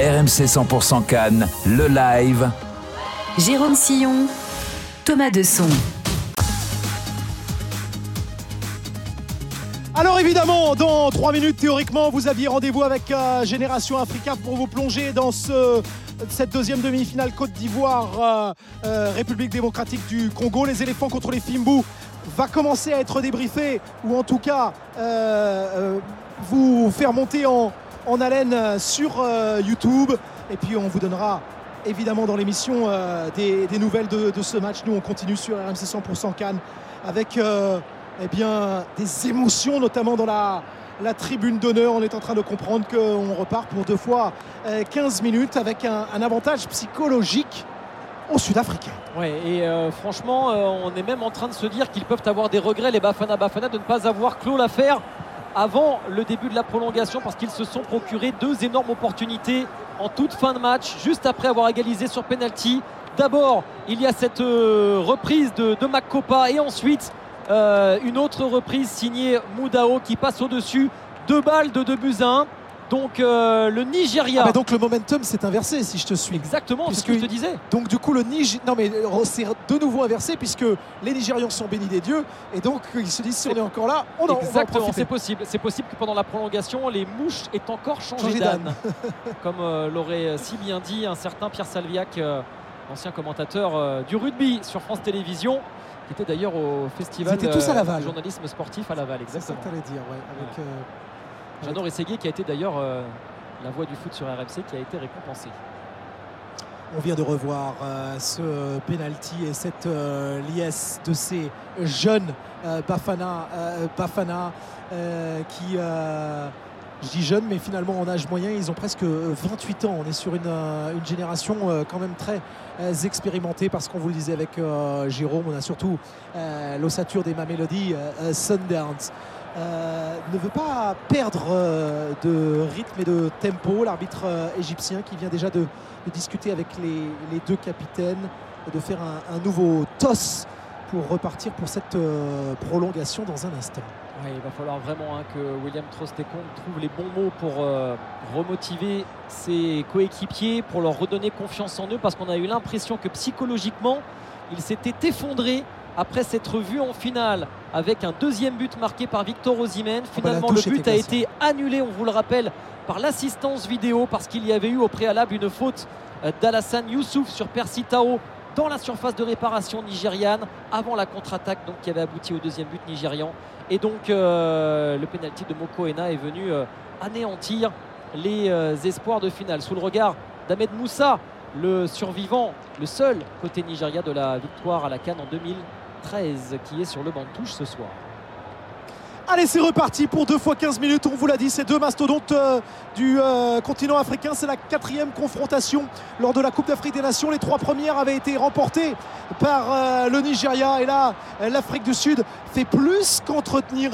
RMC 100% Cannes, le live. Jérôme Sillon, Thomas Desson. Alors évidemment, dans 3 minutes, théoriquement, vous aviez rendez-vous avec euh, Génération Africa pour vous plonger dans ce, cette deuxième demi-finale Côte d'Ivoire, euh, euh, République démocratique du Congo. Les éléphants contre les Fimbu va commencer à être débriefé, ou en tout cas vous faire monter en, en haleine sur YouTube. Et puis on vous donnera évidemment dans l'émission des, des, nouvelles de, ce match. Nous, on continue sur RMC 100% Cannes avec eh bien, des émotions, notamment dans la, tribune d'honneur. On est en train de comprendre qu'on repart pour deux fois 15 euh, minutes avec un, avantage psychologique aux Sud-Africains. Ouais, et euh, franchement, euh, on est même en train de se dire qu'ils peuvent avoir des regrets, les Bafana Bafana, de ne pas avoir clos l'affaire avant le début de la prolongation parce qu'ils se sont procurés deux énormes opportunités en toute fin de match, juste après avoir égalisé sur penalty. D'abord, il y a cette reprise de, de et ensuite euh, une autre reprise signée Moudao qui passe au-dessus. Deux balles de 2 buts à 1. Donc euh, le Nigeria. Ah donc le momentum s'est inversé si je te suis. Exactement, c'est ce que je te disais. Donc du coup le Nigeria. Non mais euh, c'est de nouveau inversé puisque les Nigérians sont bénis des dieux et donc ils se disent si on est encore là, on en Exactement, c'est possible. C'est possible que pendant la prolongation, les mouches aient encore changé, d'âne. Comme l'aurait si bien dit un certain Pierre Salviac, ancien commentateur du rugby sur France Télévisions qui était d'ailleurs au festival tous à Laval. journalisme sportif à Laval, exactement. C'est ça que tu dire, ouais. Avec, euh, Jeannot Rességuier qui a été d'ailleurs euh, la voix du foot sur RMC qui a été récompensé. On vient de revoir euh, ce penalty et cette liesse de ces jeunes Bafana, Bafana qui je dis jeunes, mais finalement en âge moyen, ils ont presque 28 ans. On est sur une, euh, génération euh, quand même très euh, expérimentée parce qu'on vous le disait avec Jérôme, on a surtout l'ossature des Mamelody, Sundance. ne veut pas perdre de rythme et de tempo. L'arbitre égyptien qui vient déjà de, discuter avec les, deux capitaines, de faire un nouveau toss pour repartir pour cette prolongation dans un instant il va falloir vraiment hein, que William Trostekong trouve les bons mots pour euh, remotiver ses coéquipiers, pour leur redonner confiance en eux, parce qu'on a eu l'impression que psychologiquement, il s'était effondré après s'être vu en finale avec un deuxième but marqué par Victor Osimhen. Bah, Finalement, le but a été annulé, on vous le rappelle, par l'assistance vidéo, parce qu'il y avait eu au préalable une faute euh, d'Alassane Youssouf sur Percy Tao dans la surface de réparation nigériane avant la contre-attaque donc qui avait abouti au deuxième but nigérian. Et donc euh, le pénalty de Mokoena est venu euh, anéantir les euh, espoirs de finale. Sous le regard d'Ahmed Moussa le survivant le seul côté Nigeria de la victoire à la Cannes en 2013 qui est sur le banc de touche ce soir Allez, c'est reparti pour deux fois 15 minutes. On vous l'a dit, ces deux mastodontes euh, du euh, continent africain. C'est la quatrième confrontation lors de la Coupe d'Afrique des Nations. Les trois premières avaient été remportées par euh, le Nigeria. Et là, l'Afrique du Sud fait plus qu'entretenir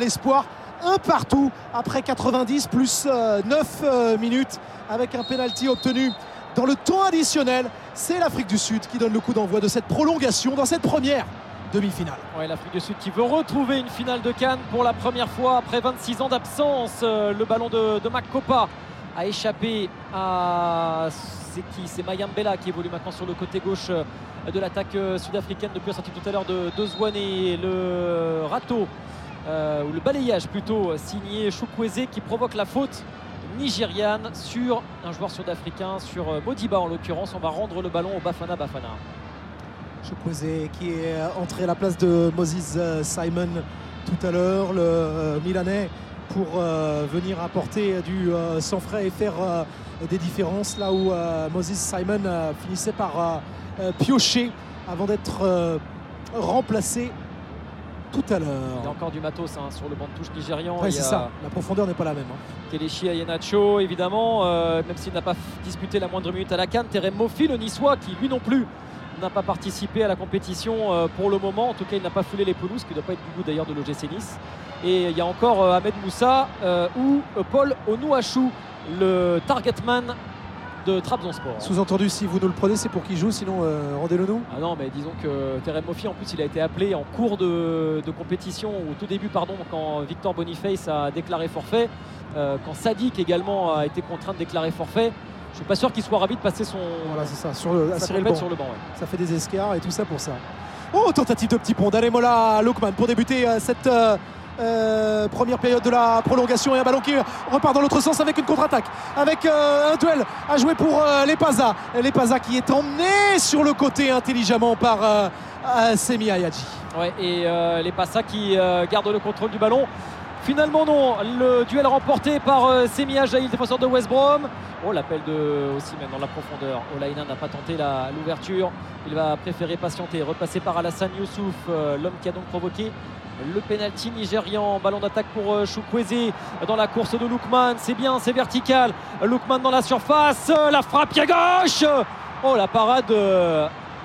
l'espoir. Un partout après 90 plus 9 minutes avec un penalty obtenu dans le temps additionnel. C'est l'Afrique du Sud qui donne le coup d'envoi de cette prolongation dans cette première demi-finale. L'Afrique du Sud qui veut retrouver une finale de Cannes pour la première fois après 26 ans d'absence. Euh, le ballon de, de Makopa a échappé à. C'est qui C'est Mayambela qui évolue maintenant sur le côté gauche euh, de l'attaque euh, sud-africaine depuis la sortie tout à l'heure de, de Zwane. Le râteau, ou le balayage plutôt, signé Chukwueze qui provoque la faute nigériane sur un joueur sud-africain, sur Modiba en l'occurrence. On va rendre le ballon au Bafana Bafana. Chukwueze qui est entré à la place de Moses euh, Simon tout à l'heure, le euh, Milanais, pour euh, venir apporter du sang frais et faire des différences là où Moses Simon finissait par piocher avant d'être remplacé tout à l'heure. Il y a encore du matos hein, sur le banc de touche nigérian. c'est ça, la profondeur n'est pas la même. Hein. Kelechi Ayenacho, évidemment, même s'il n'a pas disputé la moindre minute à la canne. Terem Mofi, le niçois, qui lui non plus n'a pas participé à la compétition euh, pour le moment. En tout cas, il n'a pas foulé les pelouses, ce qui ne doit pas être du goût d'ailleurs de l'OGC Nice. Et il y a encore euh, Ahmed Moussa euh, ou Paul Onouachou, le targetman de Trabzonspor. Sous-entendu, si vous nous le prenez, c'est pour qu'il joue, sinon rendez-le nous. Ah non, mais disons que Terem Mofi, en plus, il a été appelé en cours de, compétition, au tout début, pardon, quand Victor Boniface a déclaré forfait, quand Sadik également a été contraint de déclarer forfait. Je suis pas sûr qu'il soit ravi de passer son, Voilà, c'est ça, sur le, le banc. sur le banc. ouais. Ça fait des escarres et tout ça pour ça. Oh, tentative de petit pont d'Alemola Lokman pour débuter euh, cette euh, euh, première période de la prolongation et un ballon qui repart dans l'autre sens avec une contre-attaque. Avec euh, un duel à jouer pour euh, les Paza. Les Paza qui est emmené sur le côté intelligemment par euh, Semi Ayadji. Ouais, et Passa qui gardent le contrôle du ballon. Finalement non, le duel remporté par euh, Semi Ajaï, le défenseur de West Brom. Oh l'appel de Osimhen dans la profondeur. Olaïna n'a pas tenté l'ouverture. Il va préférer patienter, repasser par Alassane Youssouf, euh, l'homme qui a donc provoqué le penalty nigérian. Ballon d'attaque pour euh, Chukwueze dans la course de Lookman. C'est bien, c'est vertical. Lookman dans la surface, la frappe pied gauche. Oh la parade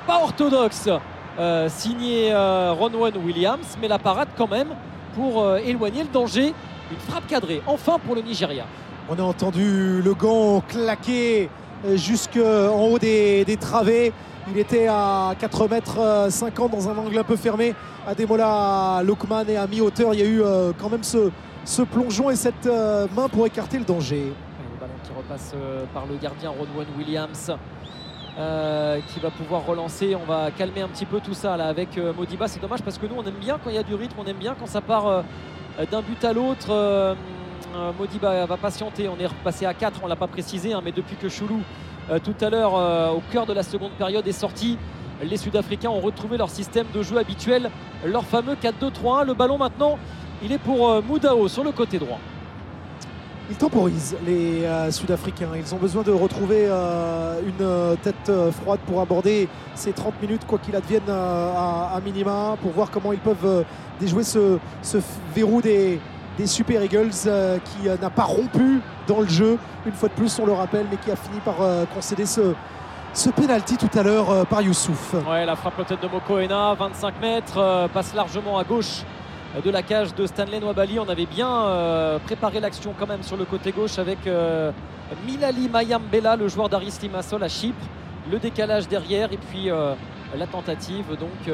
pas orthodoxe euh, signé euh, Ronwen Williams, mais la parade quand même pour euh, éloigner le danger. Une frappe cadrée, enfin pour le Nigeria. On a entendu le gant claquer jusqu'en haut des, des travées. Il était à 4 mètres euh, 50 dans un angle un peu fermé. Ademola Lokman et à mi-hauteur, il y a eu euh, quand même ce, ce plongeon et cette euh, main pour écarter le danger. Le ballon qui repasse euh, par le gardien Ronwen Williams. Euh, qui va pouvoir relancer. On va calmer un petit peu tout ça avec euh, Modiba. C'est dommage parce que nous on aime bien quand il y a du rythme, on aime bien quand ça part euh, d'un but à l'autre. Modiba va patienter. On est repassé à 4, on l'a pas précisé, hein, mais depuis que Choulou tout à l'heure au cœur de la seconde période est sorti, les Sud-Africains ont retrouvé leur système de jeu habituel, leur fameux 4-2-3-1. Le ballon maintenant, il est pour Moudao sur le côté droit. Ils temporisent, les euh, Sud-Africains. Ils ont besoin de retrouver euh, une euh, tête froide pour aborder ces 30 minutes, quoi qu'il advienne à, minima, pour voir comment ils peuvent déjouer ce, verrou des, Super Eagles qui n'a pas rompu dans le jeu, une fois de plus, on le rappelle, mais qui a fini par concéder ce, penalty tout à l'heure par Youssouf. Ouais, la frappe peut-être de Mokoena, 25 mètres, passe largement à gauche de la cage de Stanley Nwabali. On avait bien euh, préparé l'action quand même sur le côté gauche avec euh, Milali Mayambela, le joueur d'Aris Limassol à Chypre. Le décalage derrière et puis euh, la tentative donc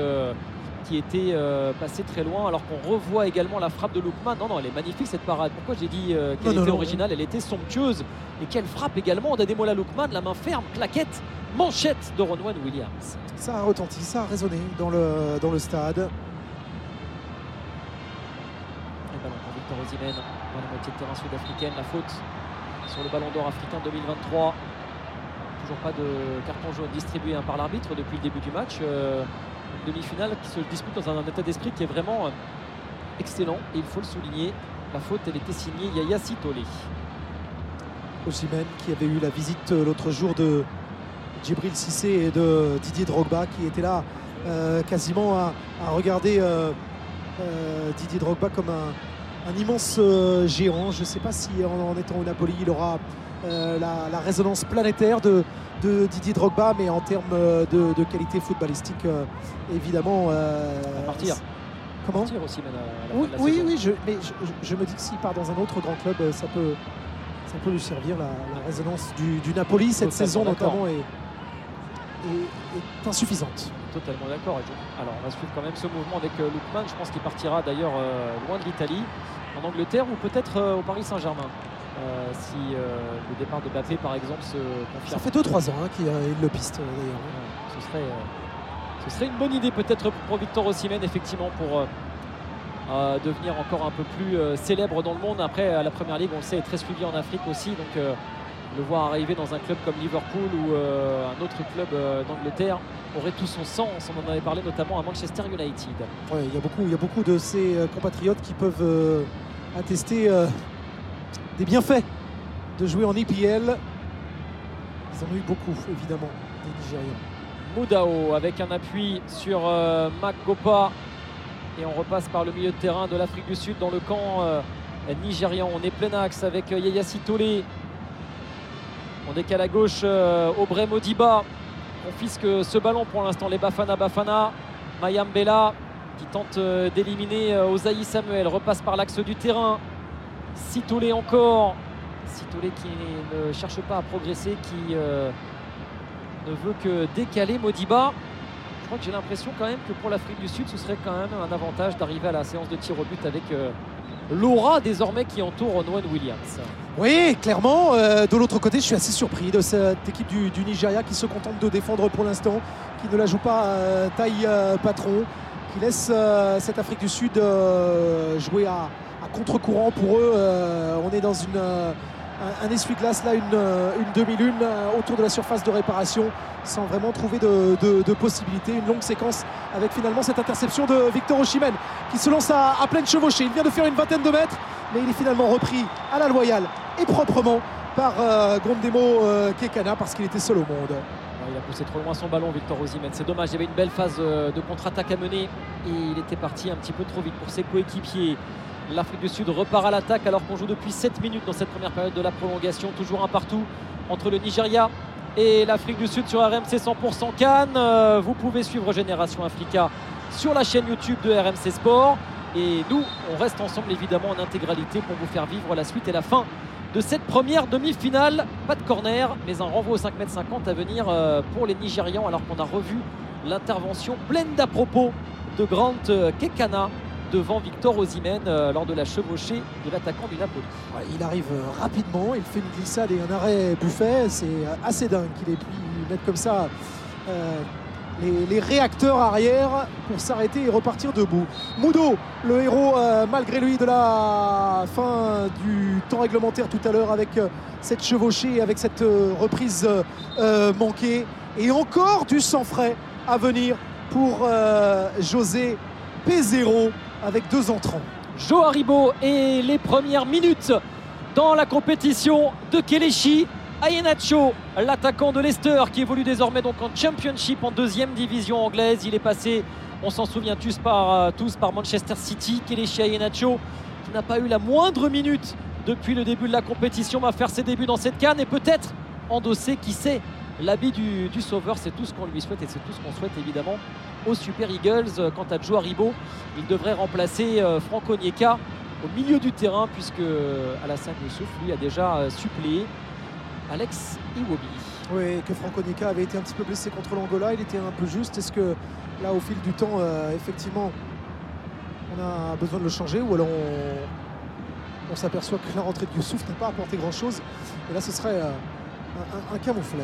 qui était passée très loin alors qu'on revoit également la frappe de Lookman. Non, non, elle est magnifique cette parade. Pourquoi j'ai dit qu'elle était originale? Elle était somptueuse. Et quelle frappe également d'Ademola Lookman, la main ferme, claquette, manchette de Ronwan Williams. Ça a retenti, ça a résonné dans le, dans le stade. Le ballon pour Victor Osimhen dans la moitié de terrain sud-africaine. La faute sur le ballon d'or africain 2023. Toujours pas de carton jaune distribué hein, par l'arbitre depuis le début du match. Euh, une demi-finale qui se dispute dans un, état d'esprit qui est vraiment euh, excellent et il faut le souligner. La faute, elle était signée Yaya Sitole. Osimhen qui avait eu la visite euh, l'autre jour de Djibril Cissé et de Didier Drogba qui était là quasiment à, regarder Didier Drogba comme un, un immense euh, géant. Je ne sais pas si en, en étant au Napoli il aura euh, la, la résonance planétaire de, de Didier Drogba, mais en termes euh, de, de qualité footballistique, euh, évidemment. euh, À partir. Comment Partir aussi à la fin oui, de la oui, saison. oui, je, mais je, me dis que s'il part dans un autre grand club, ça peut, ça peut lui servir. La, la résonance du, du Napoli cette saison notamment est, est- est insuffisante. Totalement d'accord. Alors, on va suivre quand même ce mouvement avec euh, Lookman. Je pense qu'il partira d'ailleurs euh, loin de l'Italie, en Angleterre ou peut-être euh, au Paris Saint-Germain. euh, si euh, le départ de Mbappé, par exemple, se Ça confirme. fait 2-3 ans hein, qu'il il le piste d'ailleurs. Ouais, Ce serait, euh, ce serait une bonne idée peut-être pour Victor Osimhen, effectivement, pour devenir encore un peu plus célèbre dans le monde. Après, à la Première Ligue, on le sait, est très suivi en Afrique aussi. Donc, le voir arriver dans un club comme Liverpool ou euh, un autre club euh, d'Angleterre aurait tout son sens. On en avait parlé notamment à Manchester United. Ouais, il, y a beaucoup, il y a beaucoup de ces euh, compatriotes qui peuvent euh, attester des bienfaits de jouer en EPL. Ils en ont eu beaucoup, évidemment, des Nigériens. Moudao avec un appui sur Magopa et on repasse par le milieu de terrain de l'Afrique du Sud dans le camp nigérian. On est plein axe avec Yaya Sitole. On décale à gauche euh, Aubrey Modiba. Confisque ce ballon pour l'instant. Les Bafana Bafana. Mayambela qui tente euh, d'éliminer euh, Osaï Samuel. Repasse par l'axe du terrain. Sitole encore. Sitole qui ne cherche pas à progresser, qui euh, ne veut que décaler Modiba. Je crois que j'ai l'impression quand même que pour l'Afrique du Sud, ce serait quand même un avantage d'arriver à la séance de tir au but avec l'aura désormais qui entoure Owen Williams. Oui, clairement. euh, de l'autre côté, je suis assez surpris de cette équipe du, Nigeria qui se contente de défendre pour l'instant, qui ne la joue pas euh, taille euh, patron, qui laisse euh, cette Afrique du Sud jouer à, contre-courant pour eux. On est dans une, un, essuie-glace, là, une, euh, une demi-lune euh, autour de la surface de réparation, sans vraiment trouver de, de- de possibilités. Une longue séquence avec finalement cette interception de Victor Osimhen qui se lance à, pleine chevauchée. Il vient de faire une vingtaine de mètres, mais il est finalement repris à la loyale et proprement par euh, Grondemo euh, Kekana parce qu'il était seul au monde. Il a poussé trop loin son ballon, Victor Osimhen. C'est dommage, il y avait une belle phase de contre-attaque à mener et il était parti un petit peu trop vite pour ses coéquipiers. L'Afrique du Sud repart à l'attaque alors qu'on joue depuis 7 minutes dans cette première période de la prolongation. Toujours un partout entre le Nigeria et l'Afrique du Sud sur RMC 100% Cannes. Euh, Vous pouvez suivre Génération Africa sur la chaîne YouTube de RMC Sport. Et nous, on reste ensemble évidemment en intégralité pour vous faire vivre la suite et la fin de cette première demi-finale. Pas de corner, mais un renvoi au 5 m 50 à venir euh, pour les Nigérians, alors qu'on a revu l'intervention pleine d'à propos de Grant euh, Kekana devant Victor Osimhen euh, lors de la chevauchée de l'attaquant du Napoli. Il arrive euh, rapidement, il fait une glissade et un arrêt buffet. C'est euh, assez dingue qu'il ait pu mettre comme ça les, réacteurs arrière pour s'arrêter et repartir debout. Moudo, le héros malgré lui de la fin du temps réglementaire tout à l'heure avec cette chevauchée, avec cette reprise manquée. Et encore du sang frais à venir pour José P0 avec deux entrants. Joe Haribo et les premières minutes dans la compétition de Kelechi Ayenacho, l'attaquant de Leicester qui évolue désormais donc en Championship en deuxième division anglaise. Il est passé, on s'en souvient tous par, euh, tous par Manchester City. Kelechi Ayenacho qui n'a pas eu la moindre minute depuis le début de la compétition va faire ses débuts dans cette canne et peut-être endosser, qui sait, l'habit du, du sauveur. C'est tout ce qu'on lui souhaite et c'est tout ce qu'on souhaite évidemment aux Super Eagles. Euh, Quant à Joe Haribo, il devrait remplacer euh, Franco Onyeka au milieu du terrain puisque euh, Alassane Youssouf lui a déjà suppléé Alex Iwobi. Oui, que Franco Nica avait été un petit peu blessé contre l'Angola, il était un peu juste. Est-ce que là, au fil du temps, euh, effectivement, on a besoin de le changer ou alors on, on s'aperçoit que la rentrée de Youssouf n'a pas apporté grand-chose Et là, ce serait euh, un, un- un camouflet.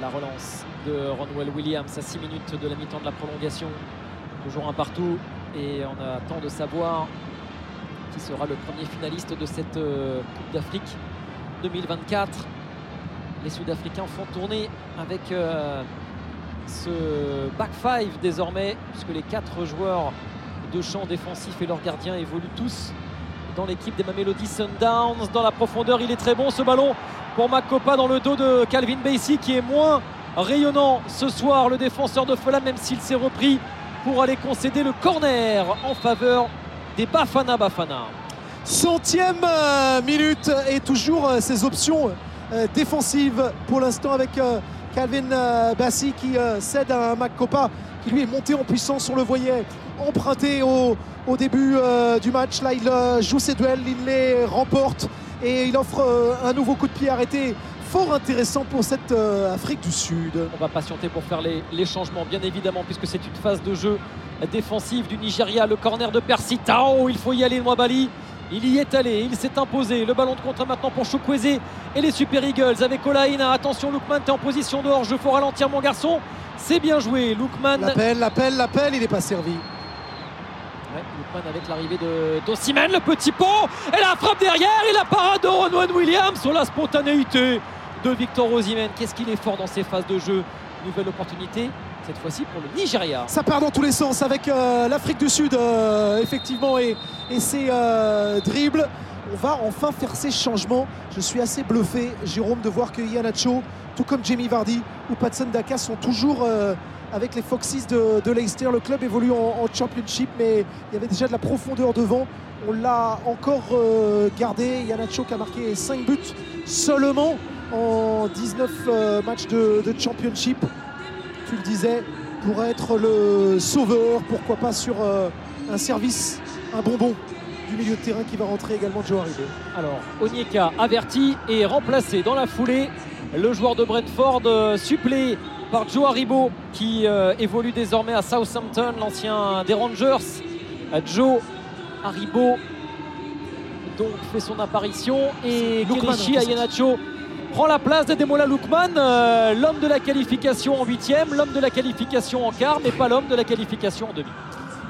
La relance de Ronwell Williams à 6 minutes de la mi-temps de la prolongation. Toujours un partout et on attend de savoir qui sera le premier finaliste de cette euh, Coupe d'Afrique 2024. Les Sud-Africains font tourner avec euh, ce back five désormais, puisque les quatre joueurs de champ défensif et leurs gardiens évoluent tous dans l'équipe des Mamelody Sundowns. Dans la profondeur, il est très bon ce ballon pour Makopa dans le dos de Calvin Bassey qui est moins rayonnant ce soir, le défenseur de Fulham, même s'il s'est repris pour aller concéder le corner en faveur des Bafana Bafana. Centième euh, minute et toujours euh, ces options euh, défensives pour l'instant avec euh, Calvin euh, Bassi qui euh, cède à un qui lui est monté en puissance, on le voyait emprunté au, début euh, du match. Là, il euh, joue ses duels, il les remporte et il offre euh, un nouveau coup de pied arrêté fort intéressant pour cette euh, Afrique du Sud. On va patienter pour faire les, les changements, bien évidemment, puisque c'est une phase de jeu défensive du Nigeria. Le corner de Percy Tao, il faut y aller, Nwabali. Il y est allé, il s'est imposé. Le ballon de contre maintenant pour Chukwueze et les Super Eagles avec Olaïna. Attention, Lookman, t'es en position dehors. Je faut ralentir, mon garçon. C'est bien joué. Lookman. L'appel, l'appel, l'appel, il n'est pas servi. Ouais, Lookman avec l'arrivée de d'Osimhen, le petit pont. Et la frappe derrière. Et la parade de Ronwen Williams sur la spontanéité de Victor Osimhen. Qu'est-ce qu'il est fort dans ces phases de jeu. Nouvelle opportunité, cette fois-ci pour le Nigeria. Ça part dans tous les sens avec euh, l'Afrique du Sud, euh, effectivement, et, ses euh, dribbles. On va enfin faire ces changements. Je suis assez bluffé, Jérôme, de voir que Ianacho, tout comme Jamie Vardy ou Patson Daka, sont toujours avec les Foxes de, Leicester. Le club évolue en, Championship, mais il y avait déjà de la profondeur devant. On l'a encore gardé. Ianacho qui a marqué 5 buts seulement en 19 euh, matchs de, de Championship tu le disais, pour être le sauveur, pourquoi pas sur euh, un service, un bonbon du milieu de terrain qui va rentrer également Joe Haribo. Alors, Onyeka averti et remplacé dans la foulée. Le joueur de Brentford euh, suppléé par Joe Haribo qui euh, évolue désormais à Southampton, l'ancien des Rangers. Joe Haribo donc fait son apparition et hein, Ayanacho prend la place de Demola Lookman, euh, l'homme de la qualification en huitième, l'homme de la qualification en quart, mais pas l'homme de la qualification en demi.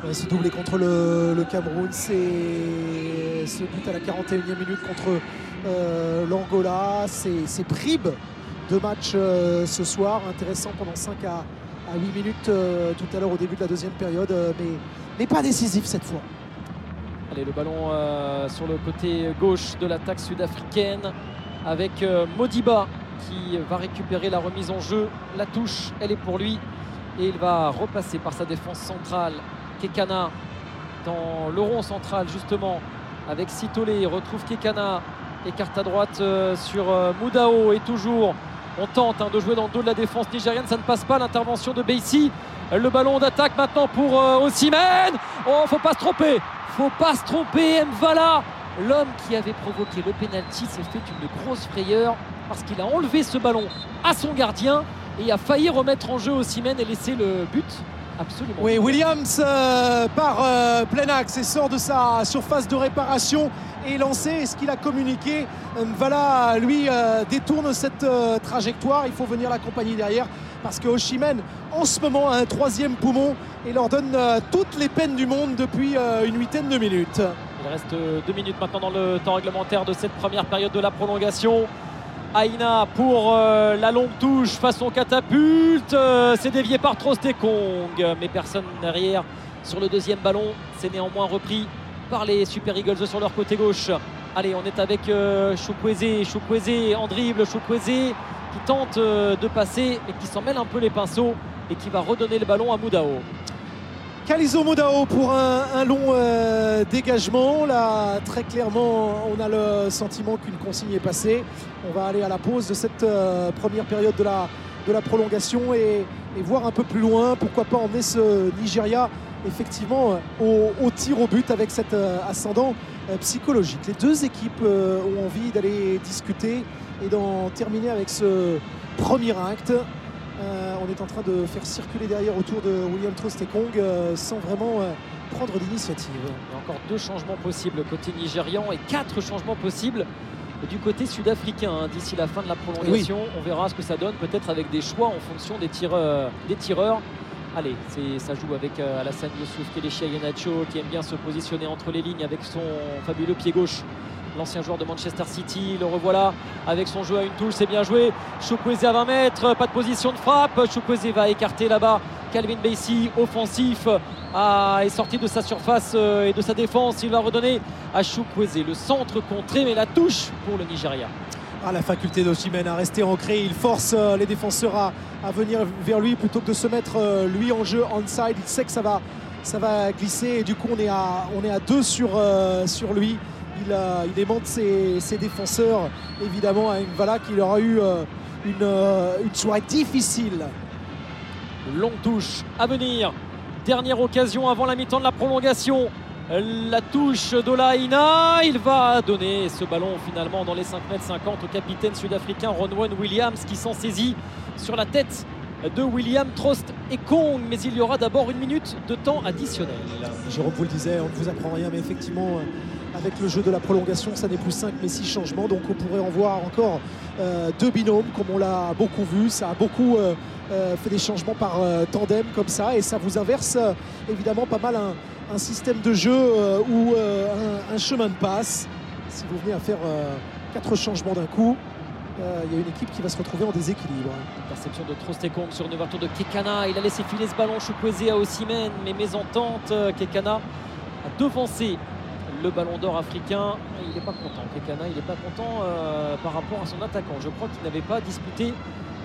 Ouais, ce doublé contre le, le Cameroun, c'est ce but à la 41e minute contre euh, l'Angola, c'est c'est bribes de match euh, ce soir, intéressant pendant 5 à, à 8 minutes euh, tout à l'heure au début de la deuxième période, mais, mais pas décisif cette fois. Allez, le ballon sur le côté gauche de l'attaque sud-africaine avec euh, Modiba qui va récupérer la remise en jeu. La touche, elle est pour lui et il va repasser par sa défense centrale. Kekana dans le rond central justement avec Sitole. Il retrouve Kekana, écarte à droite euh, sur euh, Moudao et toujours on tente hein, de jouer dans le dos de la défense nigériane. Ça ne passe pas l'intervention de Beissi. Le ballon d'attaque maintenant pour euh, Osimhen. Oh, faut pas se tromper. Faut pas se tromper. Mvala, l'homme qui avait provoqué le penalty, s'est fait une grosse frayeur parce qu'il a enlevé ce ballon à son gardien et a failli remettre en jeu Osimhen et laisser le but absolument. Oui, Williams euh, part euh, plein axe et sort de sa surface de réparation et lancé. Est-ce qu'il a communiqué? Voilà, lui euh, détourne cette euh, trajectoire. Il faut venir l'accompagner derrière parce que en ce moment, a un troisième poumon et leur donne euh, toutes les peines du monde depuis euh, une huitaine de minutes. Il reste euh, deux minutes maintenant dans le temps réglementaire de cette première période de la prolongation. Aina pour euh, la longue touche façon catapulte. Euh, c'est dévié par Trostekong, mais personne derrière sur le deuxième ballon. C'est néanmoins repris par les Super Eagles sur leur côté gauche. Allez, on est avec euh, Chukwueze. Chukwueze en dribble. Chukwueze qui tente euh, de passer et qui s'en mêle un peu les pinceaux et qui va redonner le ballon à Moudao. Kalizo Modao pour un, long euh, dégagement. Là, très clairement, on a le sentiment qu'une consigne est passée. On va aller à la pause de cette euh, première période de la, de la prolongation et, voir un peu plus loin. Pourquoi pas emmener ce Nigeria effectivement euh, au, tir au but avec cet ascendant psychologique. Les deux équipes ont envie d'aller discuter et d'en terminer avec ce premier acte. Euh, on est en train de faire circuler derrière autour de William Trostekong euh, sans vraiment euh, prendre d'initiative. Il y a encore deux changements possibles côté nigérian et quatre changements possibles du côté sud-africain hein, d'ici la fin de la prolongation. On verra ce que ça donne, peut-être avec des choix en fonction des tireurs. Des tireurs. Allez, ça joue avec euh, Alassane Youssouf, Kelechi Ayanacho qui aime bien se positionner entre les lignes avec son fabuleux pied gauche. L'ancien joueur de Manchester City, le revoilà avec son jeu à une touche, c'est bien joué. Chukwueze à 20 mètres, pas de position de frappe. Chukwueze va écarter là-bas. Calvin Bassey, offensif, est sorti de sa surface euh, et de sa défense. Il va redonner à Chukwueze le centre contré, mais la touche pour le Nigeria. Ah, la faculté d'Oshimen à rester ancré. Il force euh, les défenseurs à, venir vers lui plutôt que de se mettre euh, lui en jeu onside. Il sait que ça va, glisser et du coup on est à, on deux sur lui. Il, aimante ses, défenseurs évidemment à une Vala qui leur a eu euh, une, euh, une soirée difficile. Longue touche à venir. Dernière occasion avant la mi-temps de la prolongation. La touche d'Olaïna. Il va donner ce ballon finalement dans les 5 mètres 50 au capitaine sud-africain Ronwen Williams qui s'en saisit sur la tête de William Trost et Kong. Mais il y aura d'abord une minute de temps additionnel. Jérôme vous le disait, on ne vous apprend rien, mais effectivement, euh, avec le jeu de la prolongation, ça n'est plus 5 mais 6 changements. Donc on pourrait en voir encore euh, deux binômes, comme on l'a beaucoup vu. Ça a beaucoup euh, fait des changements par tandem comme ça, et ça vous inverse évidemment pas mal un, système de jeu ou un, un chemin de passe. Si vous venez à faire quatre changements d'un coup, il y a une équipe qui va se retrouver en déséquilibre. Interception de Trostekong sur une ouverture de Kekana. Il a laissé filer ce ballon Chukwueze à Osimhen, mais mésentente. euh, Kekana a devancé le ballon d'or africain. Il n'est pas content. Kekana, il n'est pas content euh, par rapport à son attaquant. Je crois qu'il n'avait pas disputé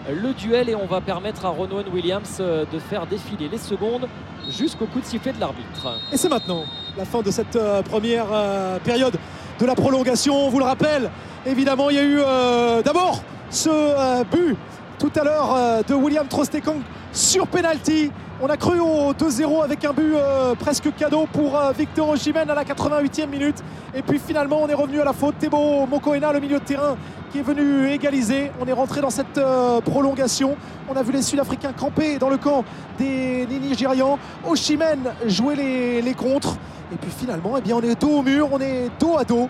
le duel et on va permettre à Ronwen Williams euh, de faire défiler les secondes jusqu'au coup de sifflet de l'arbitre. Et c'est maintenant la fin de cette euh, première euh, période de la prolongation. On vous le rappelle, évidemment, il y a eu euh, d'abord ce euh, but tout à l'heure euh, de William Trostekong sur penalty. On a cru au 2-0 avec un but presque cadeau pour Victor Osimhen à la 88e minute. Et puis finalement, on est revenu à la faute. Thébo Mokoena, le milieu de terrain, qui est venu égaliser. On est rentré dans cette prolongation. On a vu les Sud-Africains camper dans le camp des, des Nigérians. Oshimen jouer les, les contres. Et puis finalement, eh bien, on est dos au mur, on est dos à dos.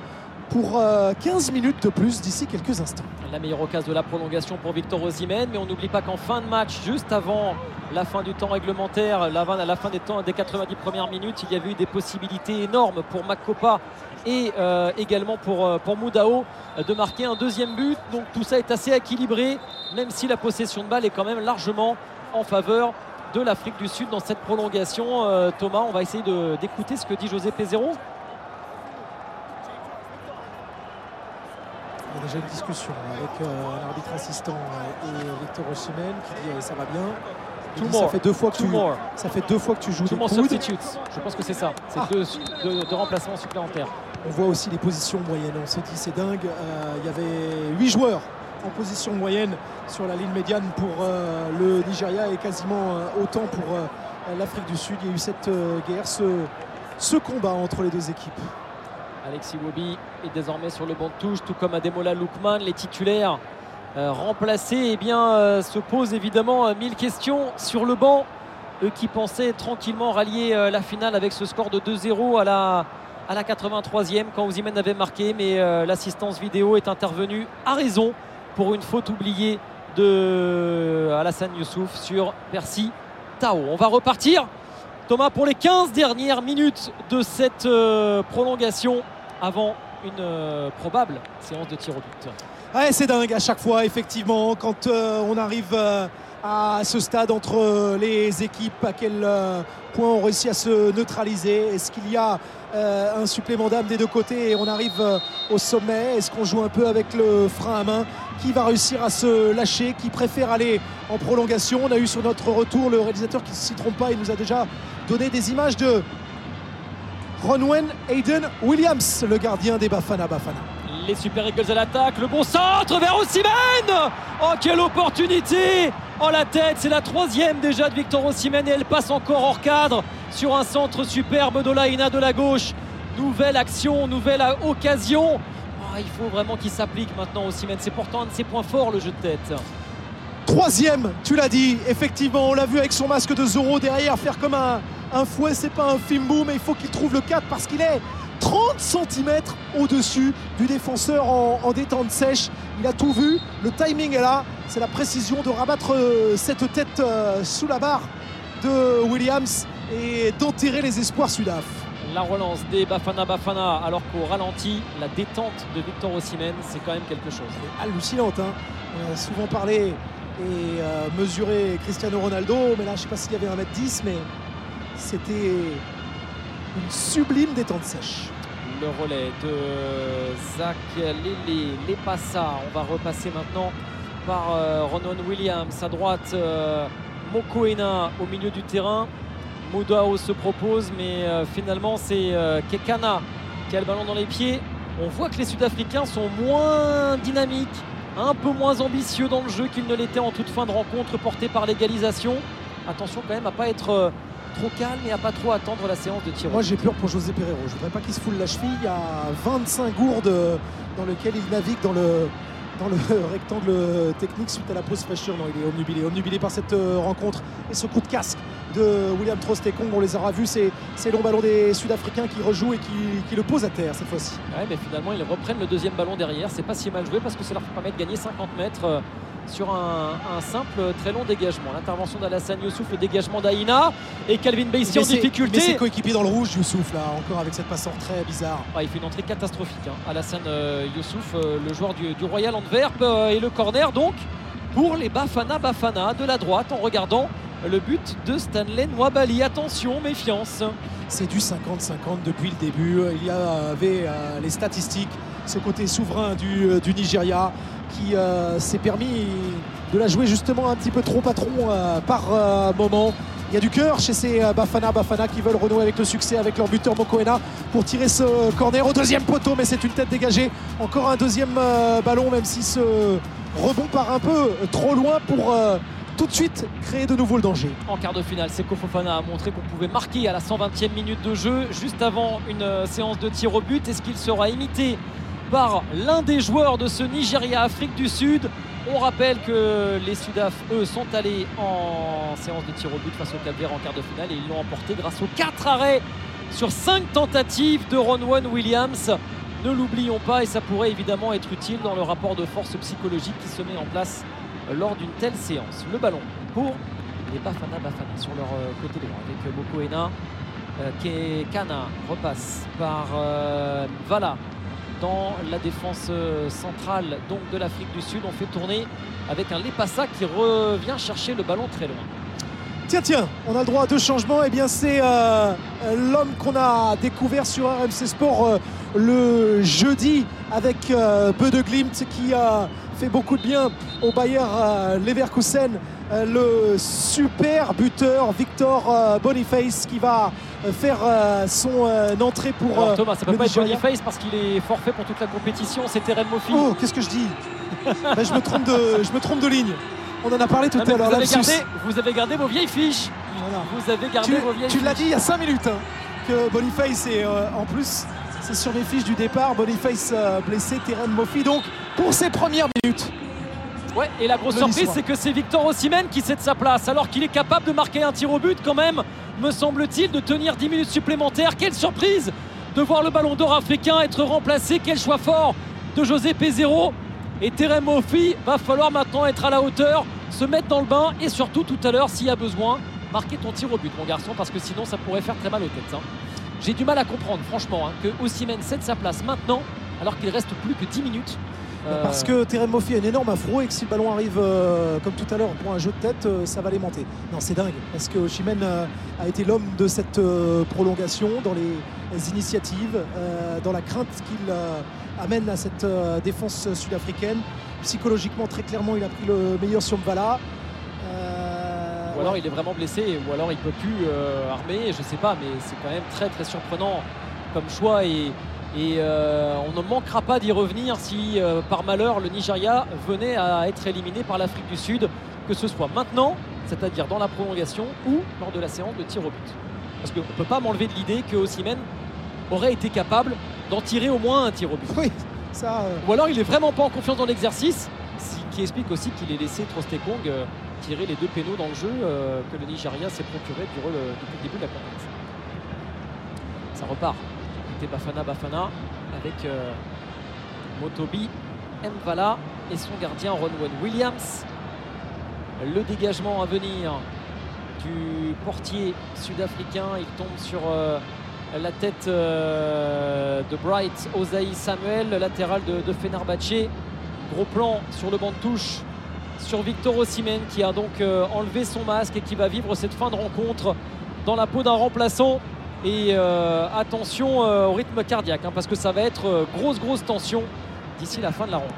Pour euh, 15 minutes de plus d'ici quelques instants. La meilleure occasion de la prolongation pour Victor Osimhen, mais on n'oublie pas qu'en fin de match, juste avant la fin du temps réglementaire, à la fin des, temps, des 90 premières minutes, il y avait eu des possibilités énormes pour Makopa et euh, également pour, euh, pour Moudao euh, de marquer un deuxième but. Donc tout ça est assez équilibré, même si la possession de balle est quand même largement en faveur de l'Afrique du Sud dans cette prolongation. Euh, Thomas, on va essayer d'écouter ce que dit José Pézero. Il y a déjà une discussion avec euh, l'arbitre assistant euh, et Victor Osimhen qui dit euh, ça va bien. Il Two dit, ça fait deux fois que Two tu more. ça fait deux fois que tu joues Two des more substitutes. Je pense que c'est ça. C'est Ah. deux, deux- deux remplacements supplémentaires. On voit aussi les positions moyennes. On se dit c'est dingue. Euh, il y avait huit joueurs en position moyenne sur la ligne médiane pour euh, le Nigeria et quasiment autant pour l'Afrique du Sud. Il y a eu cette guerre, ce, ce combat entre les deux équipes. Alexis Wobi est désormais sur le banc de touche, tout comme Ademola Lookman, les titulaires euh, remplacés. Eh bien, euh, se posent évidemment euh, mille questions sur le banc. Eux qui pensaient tranquillement rallier la finale avec ce score de 2-0 à la, à la 83e quand Osimhen avait marqué, mais l'assistance vidéo est intervenue à raison pour une faute oubliée de Alassane Youssouf sur Percy Tao. On va repartir Thomas, pour les 15 dernières minutes de cette euh, prolongation avant une euh, probable séance de tir au but. Ouais, c'est dingue à chaque fois, effectivement, quand euh, on arrive à ce stade entre les équipes, à quel point on réussit à se neutraliser. Est-ce qu'il y a un supplément d'âme des deux côtés et on arrive au sommet? Est-ce qu'on joue un peu avec le frein à main? Qui va réussir à se lâcher? Qui préfère aller en prolongation? On a eu sur notre retour le réalisateur qui ne s'y trompe pas, il nous a déjà donné des images de Ronwen Hayden Williams, le gardien des Bafana Bafana. Les Super Eagles à l'attaque, le bon centre vers Osimhen Oh quelle opportunité En la tête, c'est la troisième déjà de Victor Osimhen et elle passe encore hors cadre sur un centre superbe d'Olaïna de la gauche. Nouvelle action, nouvelle occasion. Oh, il faut vraiment qu'il s'applique maintenant Osimhen. C'est pourtant un de ses points forts le jeu de tête. Troisième, tu l'as dit, effectivement, on l'a vu avec son masque de Zoro derrière faire comme un, un fouet, c'est pas un Fimbo, mais il faut qu'il trouve le 4 parce qu'il est 30 cm au-dessus du défenseur en, en détente sèche. Il a tout vu, le timing est là, c'est la précision de rabattre euh, cette tête euh, sous la barre de Williams et d'enterrer les espoirs sudaf. La relance des Bafana Bafana alors qu'au ralenti, la détente de Victor Osimhen, c'est quand même quelque chose. hallucinante. hein. On a souvent parlé et euh, mesuré Cristiano Ronaldo, mais là je sais pas s'il y avait 1m10, mais c'était une sublime détente sèche. Le relais de Zach Lele Lepassa. On va repasser maintenant par euh, Ronan Williams à droite. euh, Mokoena au milieu du terrain. Moudao se propose, mais euh, finalement c'est Kekana qui a le ballon dans les pieds. On voit que les Sud-Africains sont moins dynamiques, un peu moins ambitieux dans le jeu qu'ils ne l'étaient en toute fin de rencontre, portés par l'égalisation. Attention quand même à pas être euh, trop calme et à pas trop attendre la séance de tir. Moi j'ai peur pour José Pereiro. Je voudrais pas qu'il se foule la cheville. Il y a 25 gourdes euh, dans lesquelles il navigue dans le, dans le rectangle technique suite à la pause fraîcheur. Non, il est omnubilé, par cette euh, rencontre et ce coup de casque de William Trostekong. On les aura vus, ces, ces longs ballons des Sud-Africains qui rejouent et qui, qui le posent à terre cette fois-ci. Ouais, mais finalement, ils reprennent le deuxième ballon derrière. C'est pas si mal joué parce que ça leur permet de gagner 50 mètres euh, sur un, un simple très long dégagement. L'intervention d'Alassane Youssouf, le dégagement d'Aïna et Calvin Bassey en difficulté. Mais ses coéquipiers dans le rouge, Youssouf, là, encore avec cette passe en très bizarre. Ah, il fait une entrée catastrophique. hein. Alassane euh, Youssouf, euh, le joueur du, du Royal Antwerp, euh, et le corner donc pour les Bafana Bafana de la droite en regardant le but de Stanley Nwabali. Attention, méfiance. C'est du 50-50 depuis le début. Il y avait les statistiques, ce côté souverain du, euh, Nigeria qui euh, s'est permis de la jouer justement un petit peu trop patron euh, par moment. Il y a du cœur chez ces Bafana Bafana qui veulent renouer avec le succès avec leur buteur Mokoena pour tirer ce corner au deuxième poteau, mais c'est une tête dégagée. Encore un deuxième ballon, même si ce rebond part un peu trop loin pour tout de suite créer de nouveau le danger. En quart de finale, Seko Fofana a montré qu'on pouvait marquer à la 120e minute de jeu, juste avant une séance de tir au but. Est-ce qu'il sera imité par l'un des joueurs de ce Nigeria-Afrique du Sud On rappelle que les Sudaf, eux, sont allés en séance de tir au but face au Cap en quart de finale et ils l'ont emporté grâce aux 4 arrêts sur 5 tentatives de Ronwan Williams. Ne l'oublions pas et ça pourrait évidemment être utile dans le rapport de force psychologique qui se met en place euh, lors d'une telle séance. Le ballon pour les Bafana Bafana sur leur euh, côté droit avec euh, Boko Ena. Euh, Kana repasse par euh, Vala dans la défense euh, centrale donc de l'Afrique du Sud. On fait tourner avec un Lepassa qui revient chercher le ballon très loin. Tiens, tiens, on a le droit à deux changements. Et bien, c'est euh, l'homme qu'on a découvert sur RMC Sport euh, le jeudi avec euh, de Glimt qui a fait beaucoup de bien au Bayer Leverkusen. Euh, le super buteur Victor euh, Boniface qui va euh, faire son entrée pour. Alors Thomas, ça peut pas être. Boniface parce qu'il est forfait pour toute la compétition. C'est Terem Moffi. Oh, qu'est-ce que je dis? Ben, je, me trompe de, je me trompe de ligne. On en a parlé tout à l'heure. vous, avez lapsus. gardé, vous avez gardé vos vieilles fiches. Voilà. Vous avez gardé Tu, vos vieilles tu l'as dit il y a 5 minutes hein, que Boniface est euh, en plus c'est sur les fiches du départ Boniface euh, blessé Terren Moffi donc pour ses premières minutes Ouais, et la grosse surprise, c'est que c'est Victor Osimhen qui cède sa place, alors qu'il est capable de marquer un tir au but quand même, me semble-t-il, de tenir 10 minutes supplémentaires. Quelle surprise de voir le ballon d'or africain être remplacé. Quel choix fort de José Pézero. Et Terem Moffi, va falloir maintenant être à la hauteur, se mettre dans le bain et surtout tout à l'heure, s'il y a besoin, marquer ton tir au but, mon garçon, parce que sinon ça pourrait faire très mal aux têtes. hein. J'ai du mal à comprendre, franchement, hein, que Osimhen cède sa place maintenant, alors qu'il reste plus que 10 minutes. Euh, parce que Terren Moffi a une énorme afro et que si le ballon arrive euh, comme tout à l'heure pour un jeu de tête euh, ça va l'aimanter non c'est dingue parce que Oshimen euh, a été l'homme de cette prolongation dans les, initiatives dans la crainte qu'il amène à cette défense sud-africaine. Psychologiquement très clairement il a pris le meilleur sur Mvala Euh, Ou alors il est vraiment blessé, ou alors il peut plus euh, armer, je sais pas, mais c'est quand même très très surprenant comme choix et, et, euh, on ne manquera pas d'y revenir si euh, par malheur le Nigeria venait à être éliminé par l'Afrique du Sud, que ce soit maintenant, c'est-à-dire dans la prolongation ou lors de la séance de tir au but. Parce qu'on ne peut pas m'enlever de l'idée que Osimhen aurait été capable d'en tirer au moins un tir au but. oui ça Ou alors il est vraiment pas en confiance dans l'exercice, ce qui explique aussi qu'il ait laissé Trostekong tirer les deux pénaux dans le jeu euh, que le Nigeria s'est procuré durant le, depuis le début de la compétition. Ça repart. C'était Bafana Bafana avec euh, Motobi, Mvala et son gardien Ronwen Williams. Le dégagement à venir du portier sud-africain, il tombe sur euh, la tête de Bright Ozaï Samuel, latéral de, de Fenerbahçe. Gros plan sur le banc de touche sur Victor Osimhen qui a donc euh, enlevé son masque et qui va vivre cette fin de rencontre dans la peau d'un remplaçant. Et euh, attention euh, au rythme cardiaque hein, parce que ça va être grosse grosse tension d'ici la fin de la rencontre.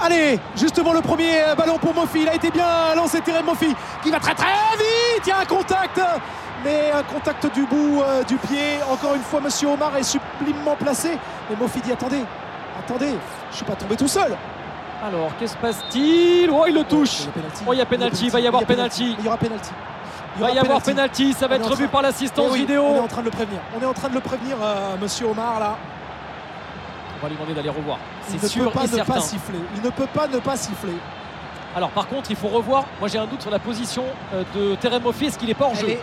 Allez, justement le premier ballon pour Mofi. Il a été bien lancé Terren Mofi qui va très très vite. Il y a un contact, mais un contact du bout du pied. Encore une fois, Monsieur Omar est sublimement placé. Mais Mofi dit attendez, attendez, je suis pas tombé tout seul. Alors qu'est-ce qui se passe-t-il Oh il le touche Oh, il y a penalty, il va y avoir penalty. Il y aura penalty. Il va y avoir penalty, ça va être en revu par Eh l'assistance oui, vidéo. On est en train de le prévenir. On est en train de le prévenir, euh, Monsieur Omar là. On va lui demander d'aller revoir. Il C'est ne sûr peut pas et certain. siffler. Il ne peut pas ne pas siffler. Alors par contre, il faut revoir. Moi j'ai un doute sur la position euh, de Terem Moffi. Est-ce qu'il est pas Elle jeu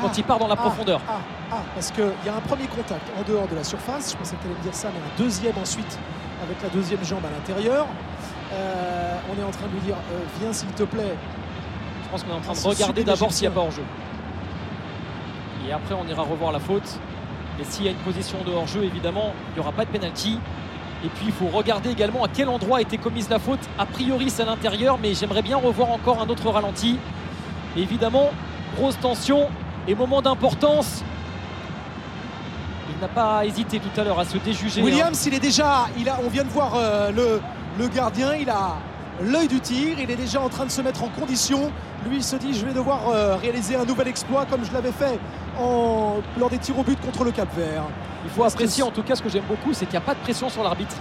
quand Ah, il part dans la ah, profondeur Ah, ah, parce qu'il y a un premier contact en dehors de la surface. Je pensais que tu allais me dire ça, mais un deuxième ensuite avec la deuxième jambe à l'intérieur. Euh, on est en train de lui dire euh, Viens s'il te plaît. Je pense qu'on est en train de C'est regarder d'abord s'il n'y a pas hors jeu. Et après on ira revoir la faute. Et s'il y a une position de hors jeu, évidemment, il n'y aura pas de penalty. Et puis il faut regarder également à quel endroit a été commise la faute. A priori c'est à l'intérieur, mais j'aimerais bien revoir encore un autre ralenti. Et évidemment, grosse tension et moment d'importance. Il n'a pas hésité tout à l'heure à se déjuger. hein. Williams, il est déjà. Il a, on vient de voir euh, le, le gardien. Il a l'œil du tir. Il est déjà en train de se mettre en condition. Lui, il se dit Je vais devoir euh, réaliser un nouvel exploit comme je l'avais fait en, lors des tirs au but contre le Cap Vert. Il faut apprécier en tout cas ce que j'aime beaucoup, c'est qu'il n'y a pas de pression sur l'arbitre.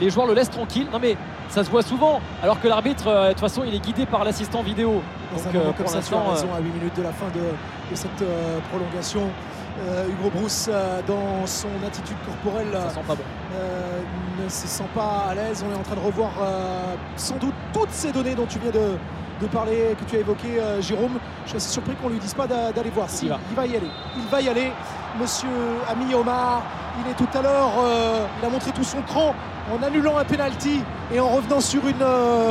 Les joueurs le laissent tranquille. Non mais ça se voit souvent, alors que l'arbitre, euh, de toute façon, il est guidé par l'assistant vidéo. Dans Donc euh, comme pour ça, tu as raison, à 8 minutes de la fin de, de cette prolongation. Euh, Hugo Brousse, euh, dans son attitude corporelle, ça sent pas bon. euh, ne se sent pas à l'aise. On est en train de revoir sans doute toutes ces données dont tu viens de, de parler, que tu as évoquées, Jérôme. Je suis assez surpris qu'on ne lui dise pas d'a- d'aller voir. Si, y va. il va y aller. Il va y aller. monsieur Ami Omar. Il est tout à l'heure, il a montré tout son cran en annulant un penalty et en revenant sur une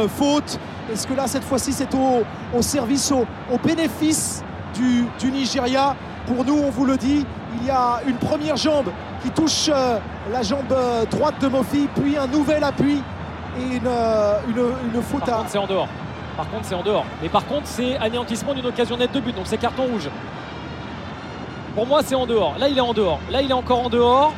faute. Est-ce que là, cette fois-ci, c'est au, au service, au, au bénéfice du, du Nigeria? Pour nous, on vous le dit, il y a une première jambe qui touche euh, la jambe euh, droite de Mofi, puis un nouvel appui et une, euh, une- une faute Par à. contre, c'est en dehors. Par contre, c'est en dehors. Mais par contre, c'est anéantissement d'une occasion nette de but. Donc c'est carton rouge. Pour moi, c'est en dehors. Là, il est en dehors. Là, il est encore en dehors.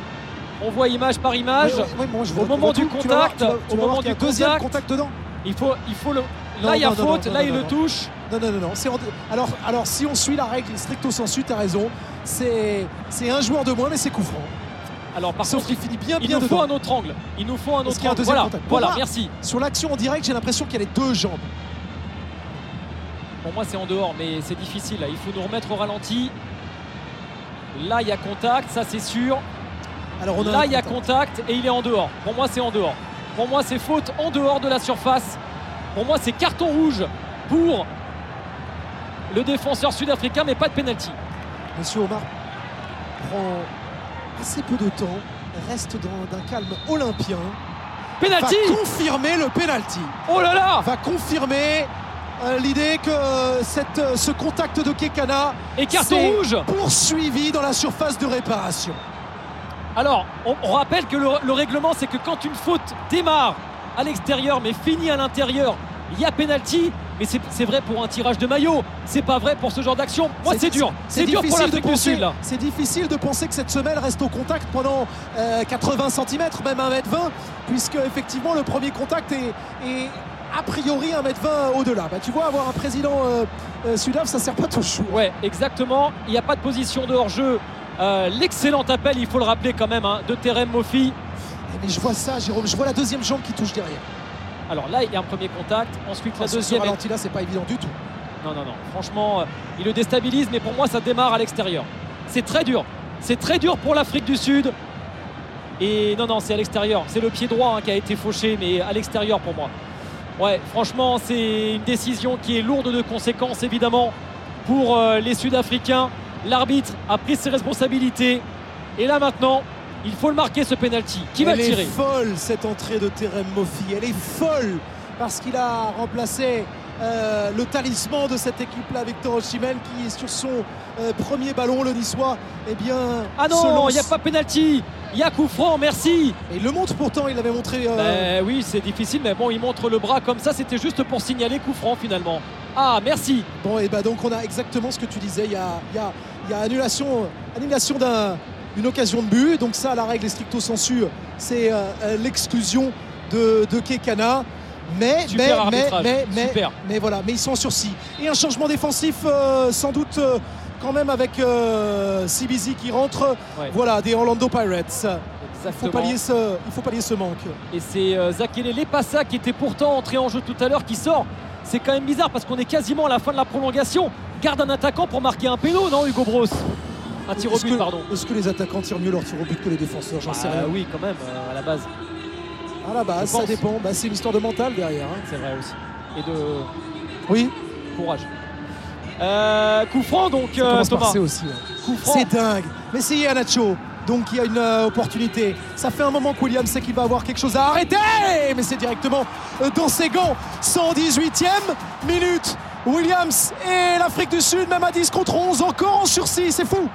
On voit image par image. Je Au moment du contact, au moment du deuxième contact. contact dedans. Il faut, il faut le. Non, Là, il y a non, faute. non, là, il le touche. Non, non, non, non. c'est Alors, alors, si on suit la règle stricto sensu, tu as raison. C'est c'est un joueur de moins, mais c'est coup franc. Alors, par Sauf contre, qu'il finit bien, il bien nous faut un autre angle. Il nous faut un autre un angle. deuxième Voilà, contact voilà moi- merci. Sur l'action en direct, j'ai l'impression qu'il y a les deux jambes. Pour moi, c'est en dehors, mais c'est difficile. là. Il faut nous remettre au ralenti. Là, il y a contact, ça c'est sûr. Alors, on a Là, un il y a contact. contact et il est en dehors. Pour moi, c'est en dehors. Pour moi, c'est faute en dehors de la surface. Pour moi, c'est carton rouge pour le défenseur sud-africain, mais pas de penalty. Monsieur Omar prend assez peu de temps, reste dans d'un calme olympien. Penalty Va confirmer le penalty. Oh là là Va confirmer euh, l'idée que euh, cette, euh, ce contact de Kekana Et carton rouge poursuivi dans la surface de réparation. Alors, on, on rappelle que le, le règlement, c'est que quand une faute démarre à l'extérieur mais finit à l'intérieur, il y a penalty. Mais c'est vrai pour un tirage de maillot. C'est pas vrai pour ce genre d'action. Moi, c'est dur. C'est dur pour difficile de penser-. C'est difficile de penser que cette semelle reste au contact pendant euh, 80 cm, même 1m20, puisque effectivement le premier contact est, est a priori 1m20 au-delà. Bah, tu vois, avoir un président euh, euh, sudaf, ça sert pas toujours. Ouais, exactement. Il n'y a pas de position de hors-jeu. Euh, L'excellent appel, il faut le rappeler quand même, hein, de Terem Mofi. Mais je vois ça, Jérôme, je vois la deuxième jambe qui touche derrière. Alors là, il y a un premier contact. Ensuite, la ce- ce deuxième. est- ralenti là, c'est pas évident du tout. Non, non, non. Franchement, euh, il le déstabilise, mais pour moi, ça démarre à l'extérieur. C'est très dur. C'est très dur pour l'Afrique du Sud. Et non, non, c'est à l'extérieur. C'est le pied droit hein, qui a été fauché, mais à l'extérieur pour moi. Ouais, franchement, c'est une décision qui est lourde de conséquences, évidemment, pour euh, les Sud-Africains. L'arbitre a pris ses responsabilités. Et là, maintenant, il faut le marquer, ce penalty. Qui va Elle le tirer est folle cette entrée de Terem Mofi. Elle est folle parce qu'il a remplacé euh, le talisman de cette équipe-là, Victor Osimhen, qui sur son euh, premier ballon, le Niçois, eh bien, Ah non, lance. il n'y a pas penalty. Il y a coup franc, merci. Et il le montre pourtant, il l'avait montré. euh, Ben oui, c'est difficile, mais bon, il montre le bras comme ça. C'était juste pour signaler coup franc finalement. Ah, merci. Bon, et bah donc on a exactement ce que tu disais. Il y a, il y a- il y a annulation, annulation d'un- d'une occasion de but. Donc ça, la règle est stricto sensu, c'est euh, euh, l'exclusion de, de Kekana. Mais, Super mais, arbitrage, mais, mais, super. mais voilà, mais ils sont en sursis. Et un changement défensif, euh, sans doute euh, quand même avec Sibizi qui rentre. Ouais. Voilà, des Orlando Pirates. Il faut pallier ce, il faut pallier ce manque. Et c'est Zakele Lepassa qui était pourtant entré en jeu tout à l'heure qui sort. C'est quand même bizarre parce qu'on est quasiment à la fin de la prolongation. Garde un attaquant pour marquer un péno, non, Hugo Bros Un tir au Est-ce but, que- pardon. Est-ce que les attaquants tirent mieux leur tir au but que les défenseurs J'en sais Ah, rien. oui, quand même, euh, à la base. À la base, ça dépend. Bah, c'est une histoire de mental derrière. hein. C'est vrai aussi. Et de Oui, courage. Euh, coup franc, donc, euh, Thomas. Aussi. hein. Coup franc. C'est dingue. Mais c'est Iheanacho. Donc il y a une euh, opportunité. Ça fait un moment que William sait qu'il va avoir quelque chose à arrêter. Mais c'est directement dans ses gants. 118e minute. Williams et l'Afrique du Sud, même à 10 contre 11, encore en sursis. C'est fou.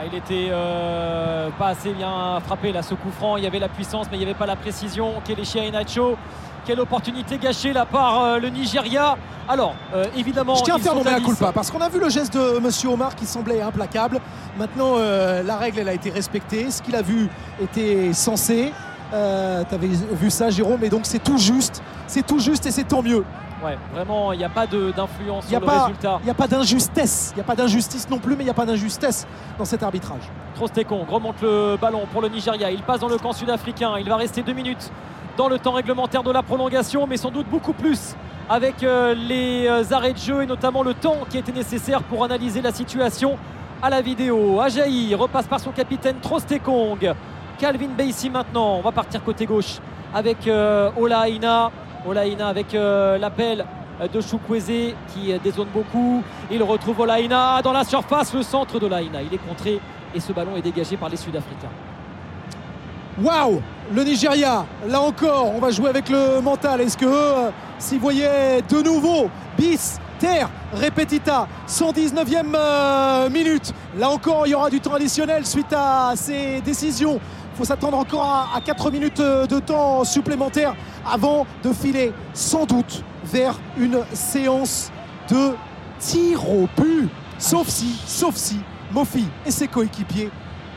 Ah, il était euh, pas assez bien frappé là, ce coup franc. Il y avait la puissance, mais il n'y avait pas la précision. Kelechi Iheanacho. Quelle opportunité gâchée là par euh, le Nigeria. Alors, euh, évidemment. Je tiens à faire mon mea à 10. culpa parce qu'on a vu le geste de Monsieur Omar qui semblait implacable. Maintenant, la règle elle a été respectée. Ce qu'il a vu était censé. Euh, tu avais vu ça, Jérôme, et donc c'est tout juste. C'est tout juste et c'est tant mieux. Ouais, vraiment, il n'y a pas d'influence n'y sur le pas- résultat. il y a pas d'injustice. Il n'y a pas d'injustice non plus, mais il n'y a pas d'injustice dans cet arbitrage. Trostekong remonte le ballon pour le Nigeria. Il passe dans le camp sud-africain. Il va rester deux minutes dans le temps réglementaire de la prolongation, mais sans doute beaucoup plus avec euh, les euh, arrêts de jeu et notamment le temps qui était nécessaire pour analyser la situation à la vidéo. Ajaï repasse par son capitaine Trostekong. Calvin Bassey maintenant. On va partir côté gauche avec euh, Ola Aina. Ola Aina avec euh, l'appel de Chukwueze qui euh, dézone beaucoup. Il retrouve Olaïna dans la surface, le centre de Olaïna. Il est contré Et ce ballon est dégagé par les Sud-Africains. Waouh Le Nigeria, là encore, on va jouer avec le mental. Est-ce que eux, s'ils voyaient de nouveau bis, terre, repetita, 119e euh, minute, là encore, il y aura du temps additionnel suite à ces décisions. Faut s'attendre encore à, à 4 minutes euh, de temps supplémentaire avant de filer sans doute vers une séance de tir au but. Sauf si, sauf si, Mofi et ses coéquipiers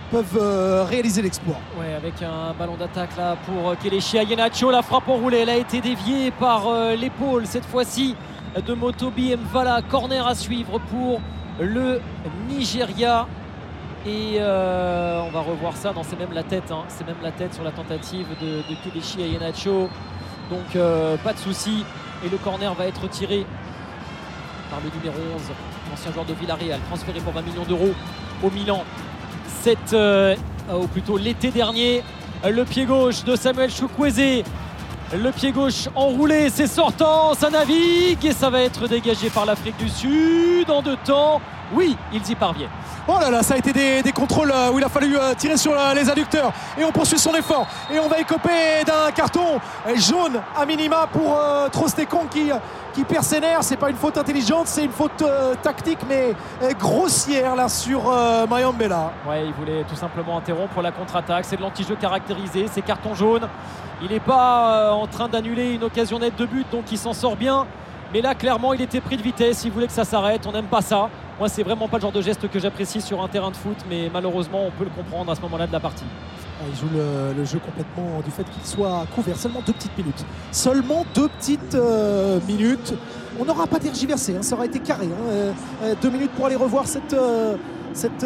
peuvent euh, réaliser l'exploit. Ouais, avec un ballon d'attaque là pour euh, Kelechi Ayenacho. La frappe enroulée, elle a été déviée par l'épaule cette fois-ci de Motobi Mvala. Corner à suivre pour le Nigeria. Et euh, on va revoir ça. Non, c'est même la tête. hein. C'est même la tête sur la tentative de, de Kelechi Ayenacho. Donc euh, pas de souci. Et le corner va être tiré par le numéro 11, ancien joueur de Villarreal, transféré pour 20 millions d'euros au Milan. Cette, euh, ou plutôt l'été dernier, le pied gauche de Samuel Chukwueze. Le pied gauche enroulé, c'est sortant, ça navigue et ça va être dégagé par l'Afrique du Sud en deux temps. Oui, ils y parviennent. Oh là là, ça a été des, contrôles euh, où il a fallu euh, tirer sur euh, les adducteurs. Et on poursuit son effort. Et on va écoper d'un carton jaune à minima pour euh, qui, qui perd ses nerfs. C'est pas une faute intelligente, c'est une faute tactique, mais grossière là sur euh. Ouais, il voulait tout simplement interrompre la contre-attaque. C'est de l'anti-jeu caractérisé, c'est carton jaune. Il n'est pas en train d'annuler une occasion nette de but, donc il s'en sort bien. Mais là, clairement, il était pris de vitesse. Il voulait que ça s'arrête. On n'aime pas ça. Moi, c'est vraiment pas le genre de geste que j'apprécie sur un terrain de foot, mais malheureusement, on peut le comprendre à ce moment-là de la partie. Ah, Il joue le, le jeu complètement du fait qu'il soit couvert. Seulement deux petites minutes. Seulement deux petites euh, minutes. On n'aura pas tergiversé, hein, ça aura été carré. hein. Euh, euh, deux minutes pour aller revoir euh, cet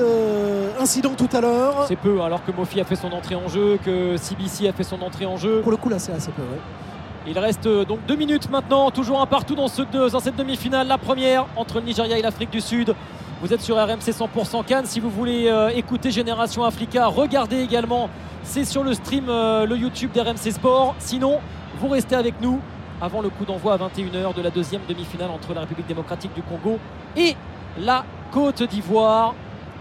incident tout à l'heure. C'est peu, alors que Mofi a fait son entrée en jeu, que CBC a fait son entrée en jeu. Pour le coup, là, c'est assez peu. ouais. Il reste euh, donc deux minutes maintenant, toujours un partout dans, cette demi-finale, la première entre le Nigeria et l'Afrique du Sud. Vous êtes sur RMC 100% Cannes. Si vous voulez euh, écouter Génération Africa, regardez également. C'est sur le stream, euh, le YouTube d'RMC Sport. Sinon, vous restez avec nous avant le coup d'envoi à 21h de la deuxième demi-finale entre la République démocratique du Congo et la Côte d'Ivoire.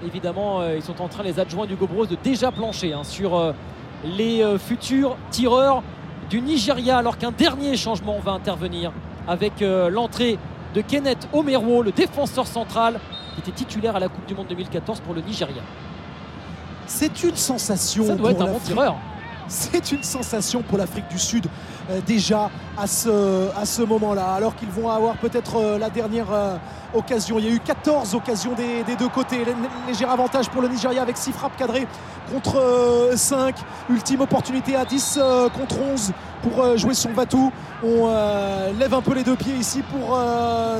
Évidemment, ils sont en train, les adjoints du Gobros, de déjà plancher hein, sur les futurs tireurs du Nigeria, alors qu'un dernier changement va intervenir avec euh, l'entrée de Kenneth Omerwo, le défenseur central, qui était titulaire à la Coupe du Monde 2014 pour le Nigeria. C'est une sensation. Ça doit être un bon tireur. C'est une sensation pour l'Afrique du Sud euh, déjà à ce, moment-là, alors qu'ils vont avoir peut-être euh, la dernière euh, occasion. Il y a eu 14 occasions des, deux côtés. Lé- Léger avantage pour le Nigeria avec 6 frappes cadrées contre 5. Ultime opportunité à 10 euh, contre 11 pour jouer son Vatou. On lève un peu les deux pieds ici pour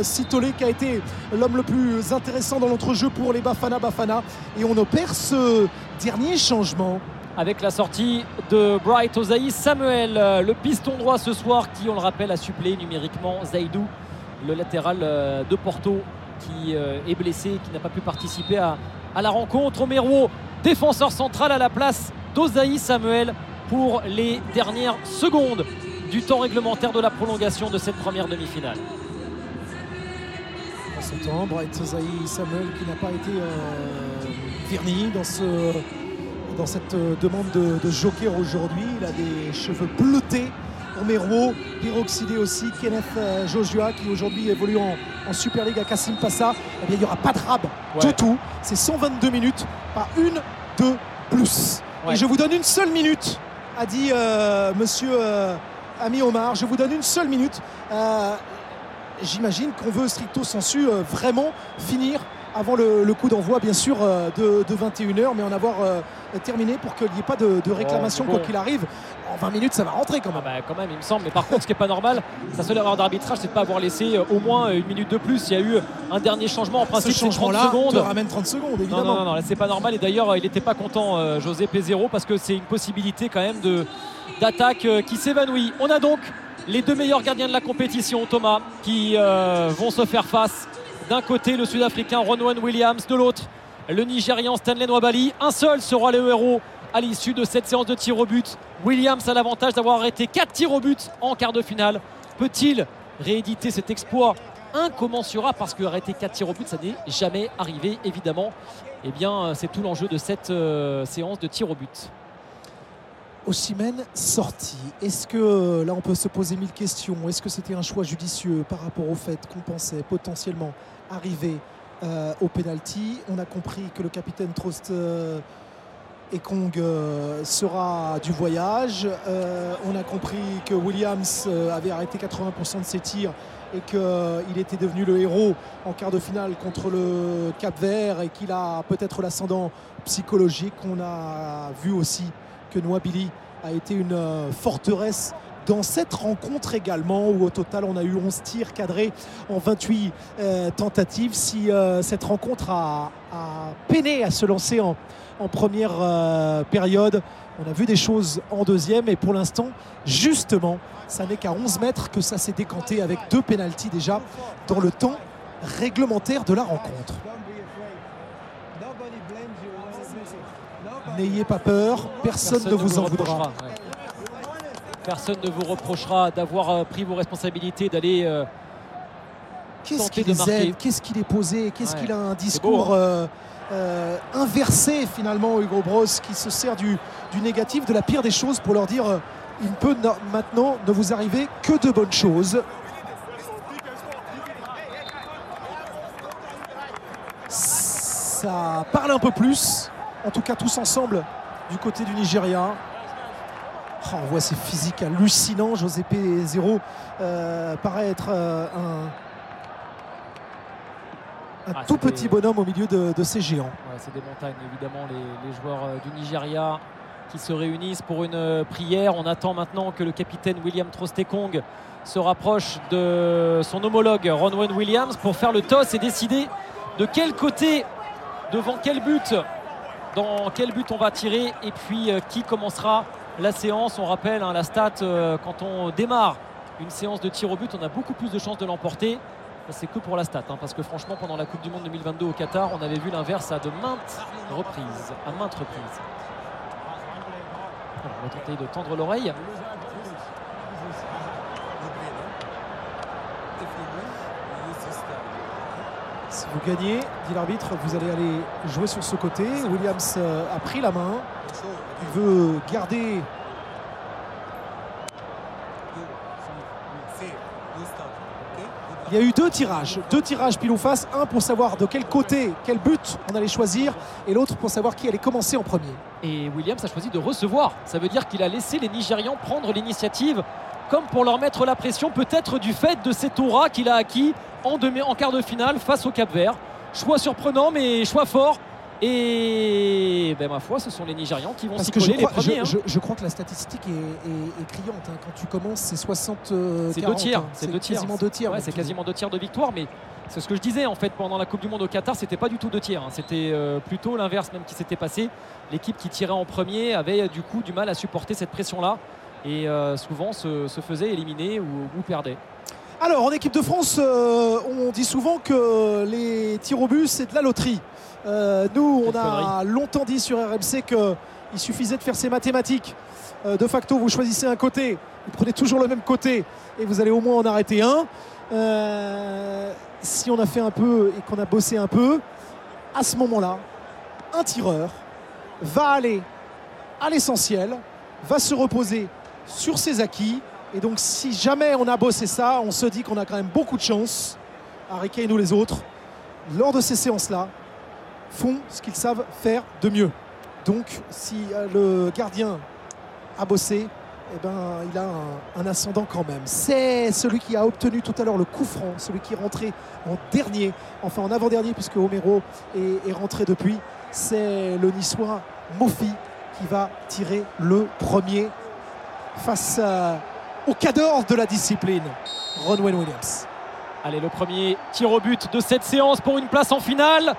Sitolé qui a été l'homme le plus intéressant dans l'entrejeu pour les Bafana Bafana. Et on opère ce dernier changement. Avec la sortie de Bright Ozaï Samuel, euh, le piston droit ce soir qui, on le rappelle, a suppléé numériquement Zaidou, le latéral euh, de Porto qui euh, est blessé qui n'a pas pu participer à, à la rencontre. Omero, défenseur central à la place d'Ozaï Samuel pour les dernières secondes du temps réglementaire de la prolongation de cette première demi-finale. En son temps, Bright Ozaï Samuel qui n'a pas été verni dans, ce, dans cette euh, demande de, de joker aujourd'hui. Il a des cheveux bleutés. Romero, pyroxydé aussi, Kenneth euh, Joshua qui aujourd'hui évolue en, en Super League à Kassim Passa. Eh bien, il n'y aura pas de rab Ouais. du tout. C'est 122 minutes, pas une de plus. Ouais. Et je vous donne une seule minute, a dit euh, monsieur euh, Ami Omar. Je vous donne une seule minute. Euh, J'imagine qu'on veut stricto sensu vraiment finir avant le, le coup d'envoi, bien sûr, euh, de, 21h, mais en avoir euh, terminé pour qu'il n'y ait pas de, de réclamation Oh, bon. quoi qu'il arrive. En 20 minutes, ça va rentrer quand Ah même. bah, quand même, il me semble. Mais par contre, ce qui n'est pas normal, sa seule erreur d'arbitrage, c'est de ne pas avoir laissé euh, au moins une minute de plus. Il y a eu un dernier changement. En Ce principe, c'est 30 changement-là te secondes. ramène 30 secondes, Non, évidemment. non, non, non, là, c'est pas normal. Et d'ailleurs, il n'était pas content, euh, José Pézero, parce que c'est une possibilité quand même de, d'attaque qui s'évanouit. On a donc les deux meilleurs gardiens de la compétition, Thomas, qui euh, vont se faire face. D'un côté, le Sud-Africain Ronwan Williams, de l'autre, le Nigérian Stanley Nwabali. Un seul sera le héros à l'issue de cette séance de tir au but. Williams a l'avantage d'avoir arrêté 4 tirs au but en quart de finale. Peut-il rééditer cet exploit incommensurable parce qu'arrêter 4 tirs au but, ça n'est jamais arrivé, évidemment? Eh bien, c'est tout l'enjeu de cette euh, séance de tirs au but. Ossimène sorti. Est-ce que là on peut se poser mille questions Est-ce que c'était un choix judicieux par rapport au fait qu'on pensait potentiellement arriver euh, au penalty? On a compris que le capitaine Trost euh, Ekong euh, sera du voyage. Euh, on a compris que Williams euh, avait arrêté 80% de ses tirs et qu'il était devenu le héros en quart de finale contre le Cap Vert et qu'il a peut-être l'ascendant psychologique. On a vu aussi que Noabili a été une euh, forteresse dans cette rencontre également où au total on a eu 11 tirs cadrés en 28 euh, tentatives. Si euh, cette rencontre a, peiné à se lancer en, première période, on a vu des choses en deuxième et pour l'instant justement ça n'est qu'à 11 mètres que ça s'est décanté avec deux pénalties déjà dans le temps réglementaire de la rencontre. N'ayez pas peur, personne, ne vous en voudra. ouais. Personne ne vous reprochera d'avoir euh, pris vos responsabilités, d'aller. euh, Qu'est-ce qu'il les aide Qu'est-ce qu'il est posé Qu'est-ce Ouais. qu'il a un beau, discours hein. euh, euh, inversé finalement, Hugo Bros, qui se sert du, du négatif, de la pire des choses pour leur dire il ne peut maintenant ne vous arriver que de bonnes choses. Ça parle un peu plus, en tout cas tous ensemble, du côté du Nigeria. Oh, on voit ces physiques hallucinants. José P0 euh, paraît être euh, un, un Ah, tout petit bonhomme au milieu de, de ces géants. Ouais, c'est des montagnes, évidemment, les, les joueurs euh, du Nigeria qui se réunissent pour une prière. On attend maintenant que le capitaine William Trostekong se rapproche de son homologue Ronwen Williams pour faire le toss et décider de quel côté, devant quel but, dans quel but on va tirer et puis euh, qui commencera la séance? On rappelle hein, la stat, euh, quand on démarre une séance de tir au but, on a beaucoup plus de chances de l'emporter. C'est que pour la stat, hein, parce que franchement, pendant la Coupe du Monde 2022 au Qatar, on avait vu l'inverse à de maintes reprises. À maintes reprises. On va tenter de tendre l'oreille. Vous gagnez, dit l'arbitre, vous allez aller jouer sur ce côté. Williams euh, a pris la main. Il veut garder Il y a eu deux tirages, deux tirages pile ou face, un pour savoir de quel côté, quel but on allait choisir, et l'autre pour savoir qui allait commencer en premier. Et Williams a choisi de recevoir. Ça veut dire qu'il a laissé les Nigérians prendre l'initiative, comme pour leur mettre la pression, peut-être du fait de cet aura qu'il a acquis en, demi- en quart de finale face au Cap Vert. Choix surprenant, mais choix fort. Et ben, ma foi, ce sont les Nigérians qui vont s'y je coller crois, les premiers. je- hein. je- je crois que la statistique est, est- est criante. hein. Quand tu commences, c'est 60 euh, C'est 40, deux hein. C'est quasiment deux. Ouais, donc c'est quasiment deux tirs de victoire, mais c'est ce que je disais en fait pendant la Coupe du Monde au Qatar, c'était pas du tout deux hein. C'était euh, plutôt l'inverse même qui s'était passé. L'équipe qui tirait en premier avait euh, du coup du mal à supporter cette pression-là et euh, souvent se, se faisait éliminer ou, ou perdait. Alors, en équipe de France, euh, on dit souvent que les tirs au but, c'est de la loterie. Euh, nous, on a longtemps dit sur RMC qu'il suffisait de faire ses mathématiques. Euh, de facto, vous choisissez un côté, vous prenez toujours le même côté et vous allez au moins en arrêter un. Si on a fait un peu et qu'on a bossé un peu, à ce moment-là, un tireur va aller à l'essentiel, va se reposer sur ses acquis. Et donc, si jamais on a bossé ça, on se dit qu'on a quand même beaucoup de chance, Harry Kane ou les autres, lors de ces séances-là, font ce qu'ils savent faire de mieux. Donc, si euh, le gardien a bossé, eh ben, il a un, ascendant quand même. C'est celui qui a obtenu tout à l'heure le coup franc, celui qui est rentré en dernier, enfin en avant-dernier, puisque Homero est, est rentré depuis. C'est le niçois Mofi qui va tirer le premier face à- au cadre de la discipline, Ronwen Williams. Allez, le premier tir au but de cette séance pour une place en finale.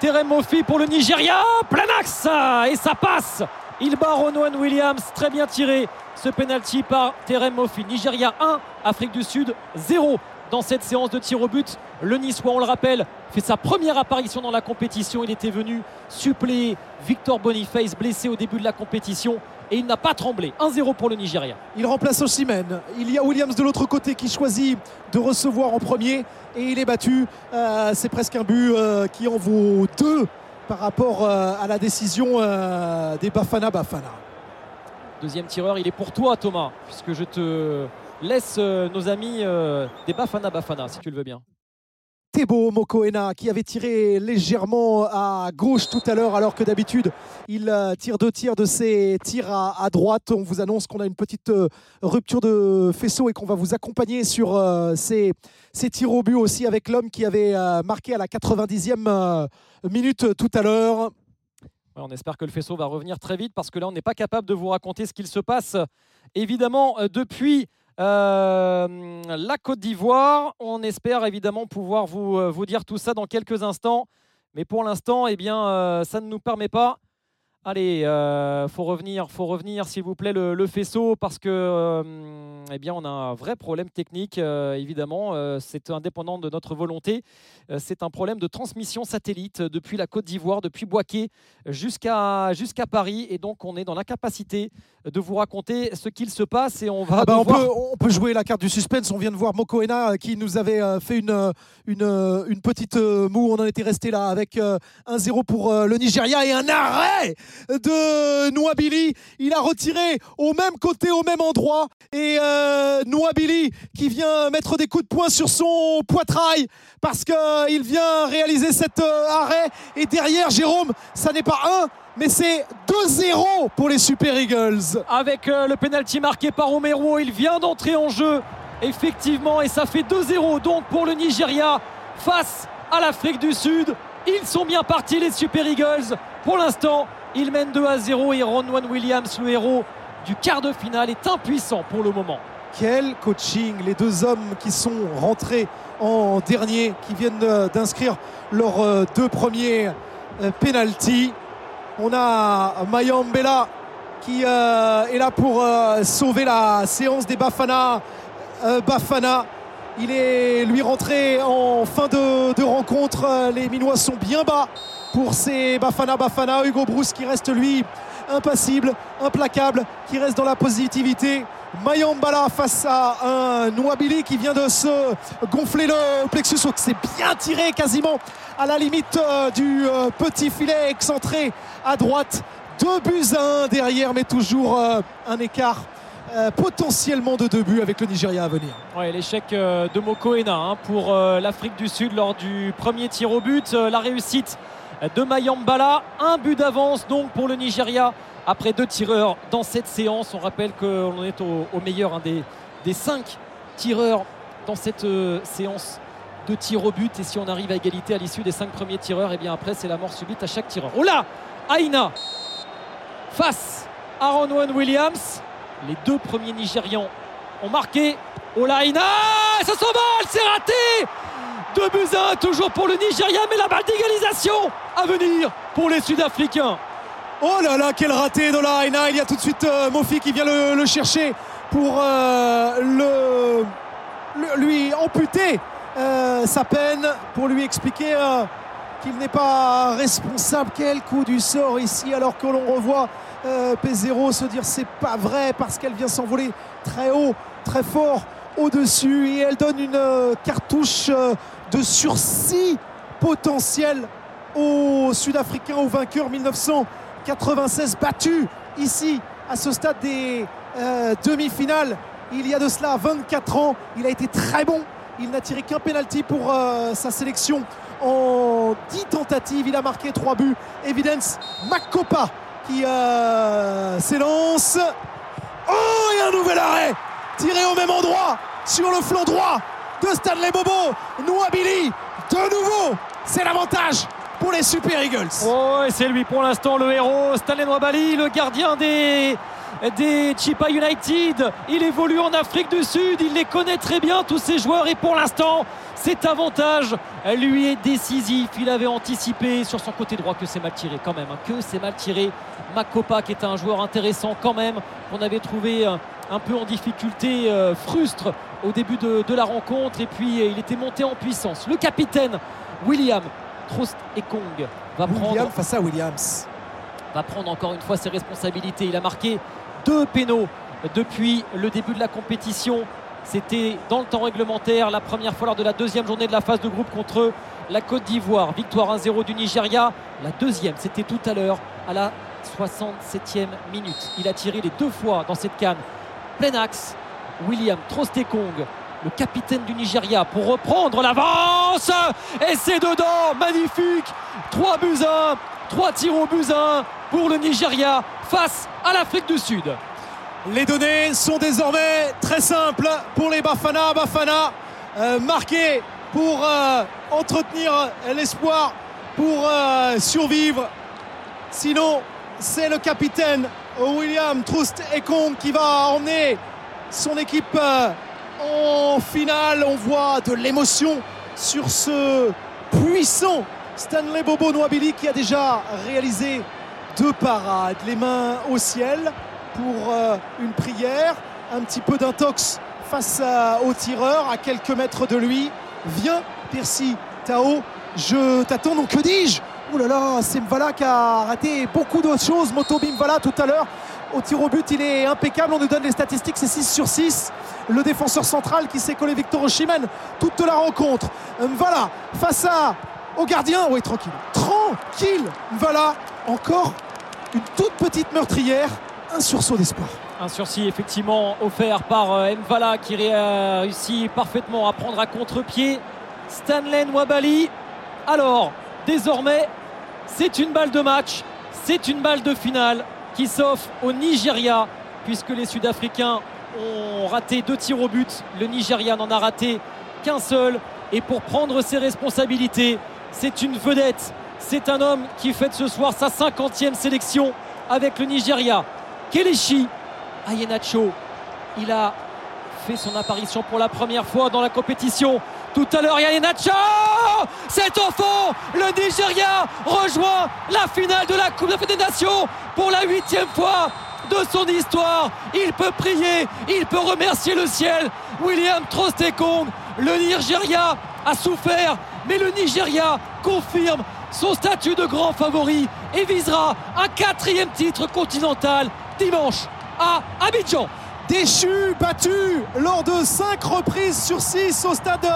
Terem Mofi pour le Nigeria, plein axe et ça passe. Il bat Ronwan Williams, très bien tiré. Ce penalty par Terem Mofi. Nigeria 1, Afrique du Sud 0 dans cette séance de tir au but. Le Niçois, on le rappelle, fait sa première apparition dans la compétition. Il était venu suppléer Victor Boniface, blessé au début de la compétition. Et il n'a pas tremblé. 1-0 pour le Nigeria. Il remplace Oshimen. Il y a Williams de l'autre côté qui choisit de recevoir en premier et il est battu. Euh, c'est presque un but euh, qui en vaut deux par rapport euh, à la décision des Bafana Bafana. Deuxième tireur, il est pour toi Thomas, puisque je te laisse nos amis des Bafana Bafana, si tu le veux bien. Tebo Mokoena qui avait tiré légèrement à gauche tout à l'heure alors que d'habitude il euh, tire deux tirs de ses tirs à, à droite. On vous annonce qu'on a une petite euh, rupture de faisceau et qu'on va vous accompagner sur euh, ces, ces tirs au but aussi avec l'homme qui avait marqué à la 90e euh, minute tout à l'heure. On espère que le faisceau va revenir très vite parce que là, on n'est pas capable de vous raconter ce qu'il se passe. Évidemment, depuis euh, la Côte d'Ivoire, on espère évidemment pouvoir vous, euh, vous dire tout ça dans quelques instants. Mais pour l'instant, eh bien, euh, ça ne nous permet pas. Allez, euh, faut revenir, faut revenir, s'il vous plaît, le, le faisceau, parce que, euh, eh bien, on a un vrai problème technique, euh, évidemment. Euh, c'est indépendant de notre volonté. C'est un problème de transmission satellite depuis la Côte d'Ivoire, depuis Boaké jusqu'à jusqu'à Paris, et donc on est dans l'incapacité de vous raconter ce qu'il se passe, et on va Ah bah, on, peut, on peut jouer la carte du suspense. On vient de voir Mokoena qui nous avait fait une, une, une petite moue. On en était resté là avec euh, 1-0 pour le Nigeria et un arrêt de Nouabili. Il a retiré au même côté, au même endroit. Et euh, Nouabili qui vient mettre des coups de poing sur son poitrail parce qu'il vient réaliser cet euh, arrêt. Et derrière, Jérôme, ça n'est pas un, mais c'est 2-0 pour les Super Eagles. avec euh, le penalty marqué par Romero. Il vient d'entrer en jeu, effectivement, et ça fait 2-0 donc pour le Nigeria face à l'Afrique du Sud. Ils sont bien partis, les Super Eagles. Pour l'instant, ils mènent 2 à 0 et Ronwan Williams, le héros du quart de finale, est impuissant pour le moment. Quel coaching Les deux hommes qui sont rentrés en dernier, qui viennent euh, d'inscrire leurs euh, deux premiers euh, penalties. On a Mayambela qui est là pour sauver la séance des Bafana. Bafana, il est lui rentré en fin de, rencontre. Les Minois sont bien bas pour ces Bafana Bafana. Hugo Bruce qui reste lui impassible, implacable, qui reste dans la positivité. Mayambala face à un Nouabili qui vient de se gonfler le plexus. C'est bien tiré quasiment à la limite euh, du euh, petit filet excentré à droite. Deux buts à un derrière, mais toujours euh, un écart potentiellement de deux buts avec le Nigeria à venir. L'échec de Mokoena hein, pour l'Afrique du Sud lors du premier tir au but. La réussite de Mayambala. Un but d'avance donc pour le Nigeria après deux tireurs dans cette séance. On rappelle qu'on est au, meilleur des, cinq tireurs dans cette euh, séance de tir au but. Et si on arrive à égalité à l'issue des cinq premiers tireurs, et bien après c'est la mort subite à chaque tireur. Oh là Aina face à Ronwan Williams. Les deux premiers Nigérians ont marqué. Olaina, ça s'envole, c'est raté Deux buts à un, toujours pour le Nigeria, mais la balle d'égalisation à venir pour les Sud-Africains. Oh là là, quel raté de la Aina. Il y a tout de suite euh, Mofi qui vient le, chercher pour euh, le, lui amputer euh, sa peine, pour lui expliquer euh, qu'il n'est pas responsable. Quel coup du sort ici, alors que l'on revoit euh, P0 se dire c'est pas vrai parce qu'elle vient s'envoler très haut, très fort au-dessus et elle donne une cartouche de sursis potentiel aux Sud-Africains, aux vainqueurs 1996 battus ici à ce stade des euh, demi-finales. Il y a de cela 24 ans, il a été très bon. Il n'a tiré qu'un penalty pour euh, sa sélection en 10 tentatives. Il a marqué 3 buts. Evidence Makopa qui euh, s'élance. Oh, et un nouvel arrêt tiré au même endroit sur le flanc droit de Stanley Bobo. Nouabili, de nouveau, c'est l'avantage pour les Super Eagles. Oh, c'est lui pour l'instant le héros, Stanley Nwabali, le gardien des, des Chipa United. Il évolue en Afrique du Sud, il les connaît très bien, tous ces joueurs, et pour l'instant, cet avantage lui est décisif. Il avait anticipé sur son côté droit que c'est mal tiré quand même, hein, que c'est mal tiré. Makopa, qui est un joueur intéressant quand même, qu'on avait trouvé euh, un peu en difficulté, euh, frustre au début de, de la rencontre, et puis euh, il était monté en puissance. Le capitaine William Trost et Kong va prendre face à Williams. va prendre encore une fois ses responsabilités. Il a marqué deux pénaux depuis le début de la compétition. C'était dans le temps réglementaire, la première fois lors de la deuxième journée de la phase de groupe contre la Côte d'Ivoire. Victoire 1-0 du Nigeria. La deuxième, c'était tout à l'heure à la 67e minute. Il a tiré les deux fois dans cette canne. Plein axe, William Trostekong, le capitaine du Nigeria, pour reprendre l'avance. Et c'est dedans, magnifique. 3 buts 1, 3 tirs au but 1 pour le Nigeria face à l'Afrique du Sud. Les données sont désormais très simples pour les Bafana. Bafana euh, marqué pour euh, entretenir l'espoir, pour euh, survivre. Sinon, c'est le capitaine William Troust Ekong qui va emmener son équipe en finale. On voit de l'émotion sur ce puissant Stanley Bobo Noabili qui a déjà réalisé deux parades, les mains au ciel pour euh, une prière, un petit peu d'intox face au tireur à quelques mètres de lui. Viens, Percy Tao, je t'attends, donc que dis-je? Ouh là là, c'est Mvala qui a raté beaucoup d'autres choses. Moto Mvala tout à l'heure. Au tir au but, il est impeccable. On nous donne les statistiques, c'est 6 sur 6. Le défenseur central qui s'est collé Victor Oshimen toute la rencontre. Voilà, face à, au gardien. Oui, tranquille. Tranquille. Voilà, encore une toute petite meurtrière un sursaut d'espoir. Un sursis effectivement offert par euh, Mvala qui réussit parfaitement à prendre à contre-pied Stanley Nwabali. Alors, désormais, c'est une balle de match, c'est une balle de finale qui s'offre au Nigeria puisque les Sud-Africains ont raté deux tirs au but. Le Nigeria n'en a raté qu'un seul. Et pour prendre ses responsabilités, c'est une vedette. C'est un homme qui fête ce soir sa 50e sélection avec le Nigeria. Kelechi Ayenacho. Il a fait son apparition pour la première fois dans la compétition. Tout à l'heure, Ayenacho C'est au fond Le Nigeria rejoint la finale de la Coupe des Nations pour la huitième fois de son histoire. Il peut prier, il peut remercier le ciel. William Trostekong, le Nigeria a souffert, mais le Nigeria confirme son statut de grand favori et visera un quatrième titre continental dimanche à Abidjan. Déchu, battu lors de 5 reprises sur 6 au stade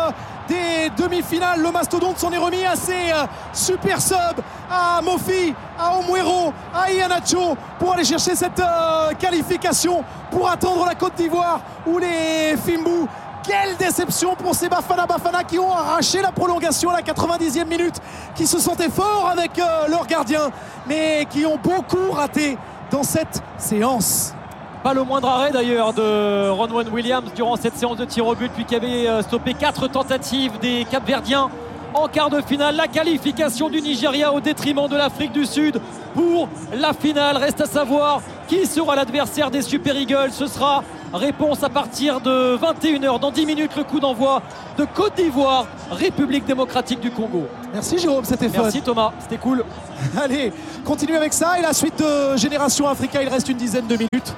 des demi-finales. Le mastodonte s'en est remis à ses euh, super subs, à Mofi, à Omuero, à Ianacho pour aller chercher cette euh, qualification pour attendre la Côte d'Ivoire ou les Fimbu quelle déception pour ces Bafana Bafana qui ont arraché la prolongation à la 90e minute, qui se sentaient forts avec euh, leur gardien, mais qui ont beaucoup raté dans cette séance. Pas le moindre arrêt d'ailleurs de Ronwen Williams durant cette séance de tir au but, puis qui avait euh, stoppé quatre tentatives des Capverdiens en quart de finale. La qualification du Nigeria au détriment de l'Afrique du Sud pour la finale. Reste à savoir qui sera l'adversaire des Super Eagles. Ce sera réponse à partir de 21h. Dans 10 minutes, le coup d'envoi de Côte d'Ivoire, République démocratique du Congo. Merci Jérôme, c'était fun. Merci Thomas, c'était cool. Allez, continue avec ça. Et la suite de Génération Africa, il reste une dizaine de minutes.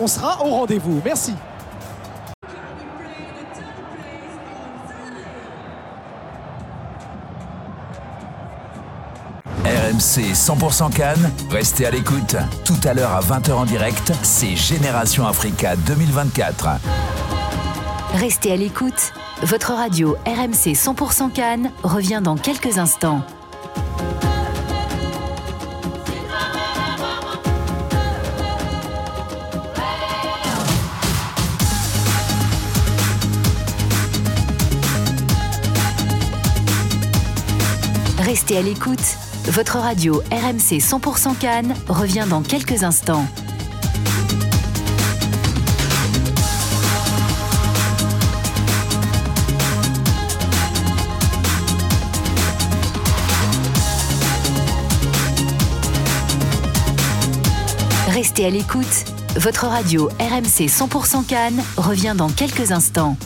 On sera au rendez-vous. Merci. RMC 100% Cannes, restez à l'écoute. Tout à l'heure à 20h en direct, c'est Génération Africa 2024. Restez à l'écoute. Votre radio RMC 100% Cannes revient dans quelques instants. Restez à l'écoute. Votre radio RMC 100% Cannes revient dans quelques instants. Restez à l'écoute. Votre radio RMC 100% Cannes revient dans quelques instants.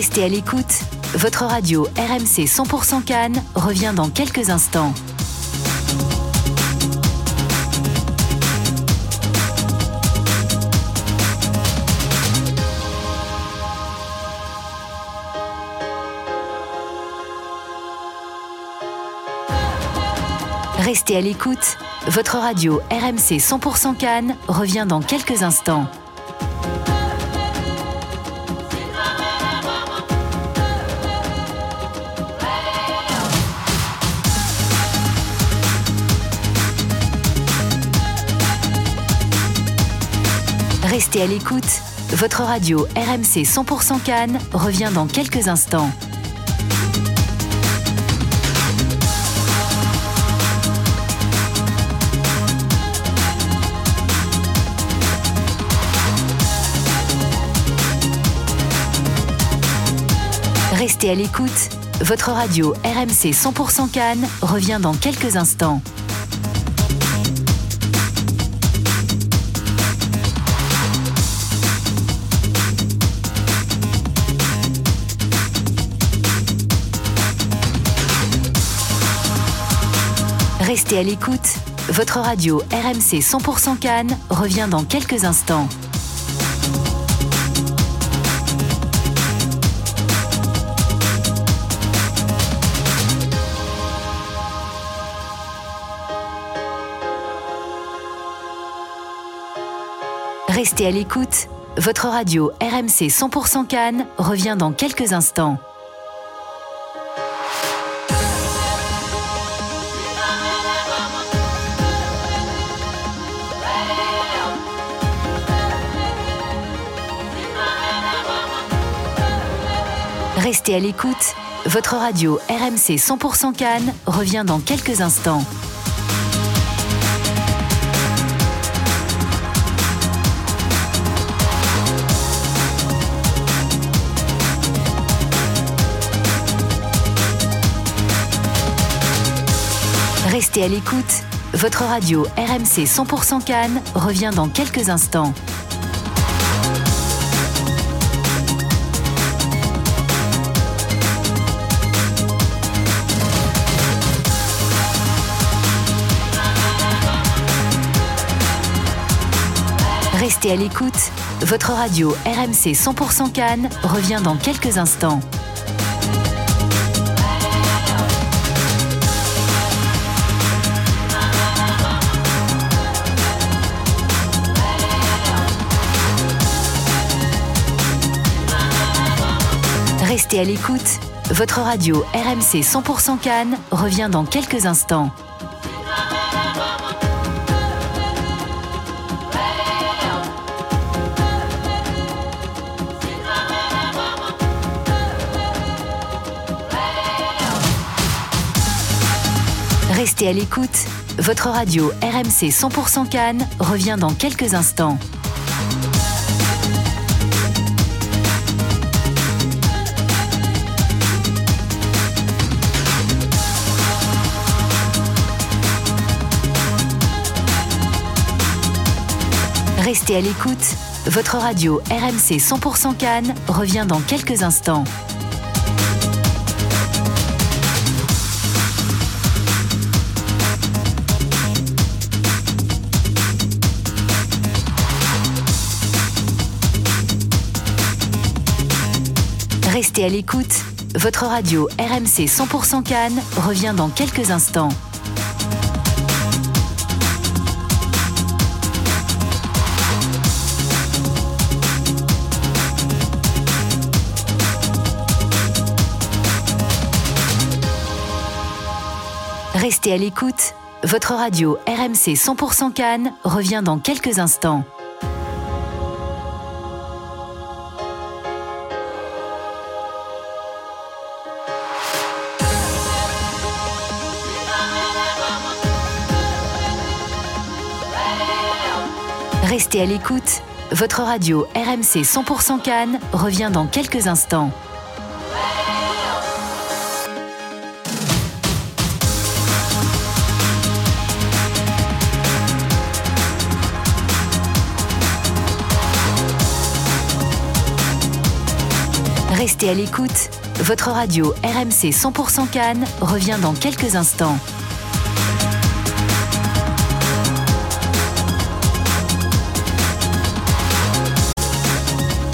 Restez à l'écoute. Votre radio RMC 100% Cannes revient dans quelques instants. Restez à l'écoute. Votre radio RMC 100% Cannes revient dans quelques instants. Restez à l'écoute. Votre radio RMC 100% Cannes revient dans quelques instants. Restez à l'écoute. Votre radio RMC 100% Cannes revient dans quelques instants. Restez à l'écoute. Votre radio RMC 100% Cannes revient dans quelques instants. Restez à l'écoute. Votre radio RMC 100% Cannes revient dans quelques instants. Restez à l'écoute. Votre radio RMC 100% Cannes revient dans quelques instants. Restez à l'écoute. Votre radio RMC 100% Cannes revient dans quelques instants. Restez à l'écoute. Votre radio RMC 100% Cannes revient dans quelques instants. Restez à l'écoute. Votre radio RMC 100% Cannes revient dans quelques instants. Restez à l'écoute. Votre radio RMC 100% Cannes revient dans quelques instants. Restez à l'écoute. Votre radio RMC 100% Cannes revient dans quelques instants. Restez à l'écoute. Votre radio RMC 100% Cannes revient dans quelques instants. Restez à l'écoute. Votre radio RMC 100% Cannes revient dans quelques instants. Restez à l'écoute. Votre radio RMC 100% Cannes revient dans quelques instants. Restez à l'écoute. Votre radio RMC 100% Cannes revient dans quelques instants.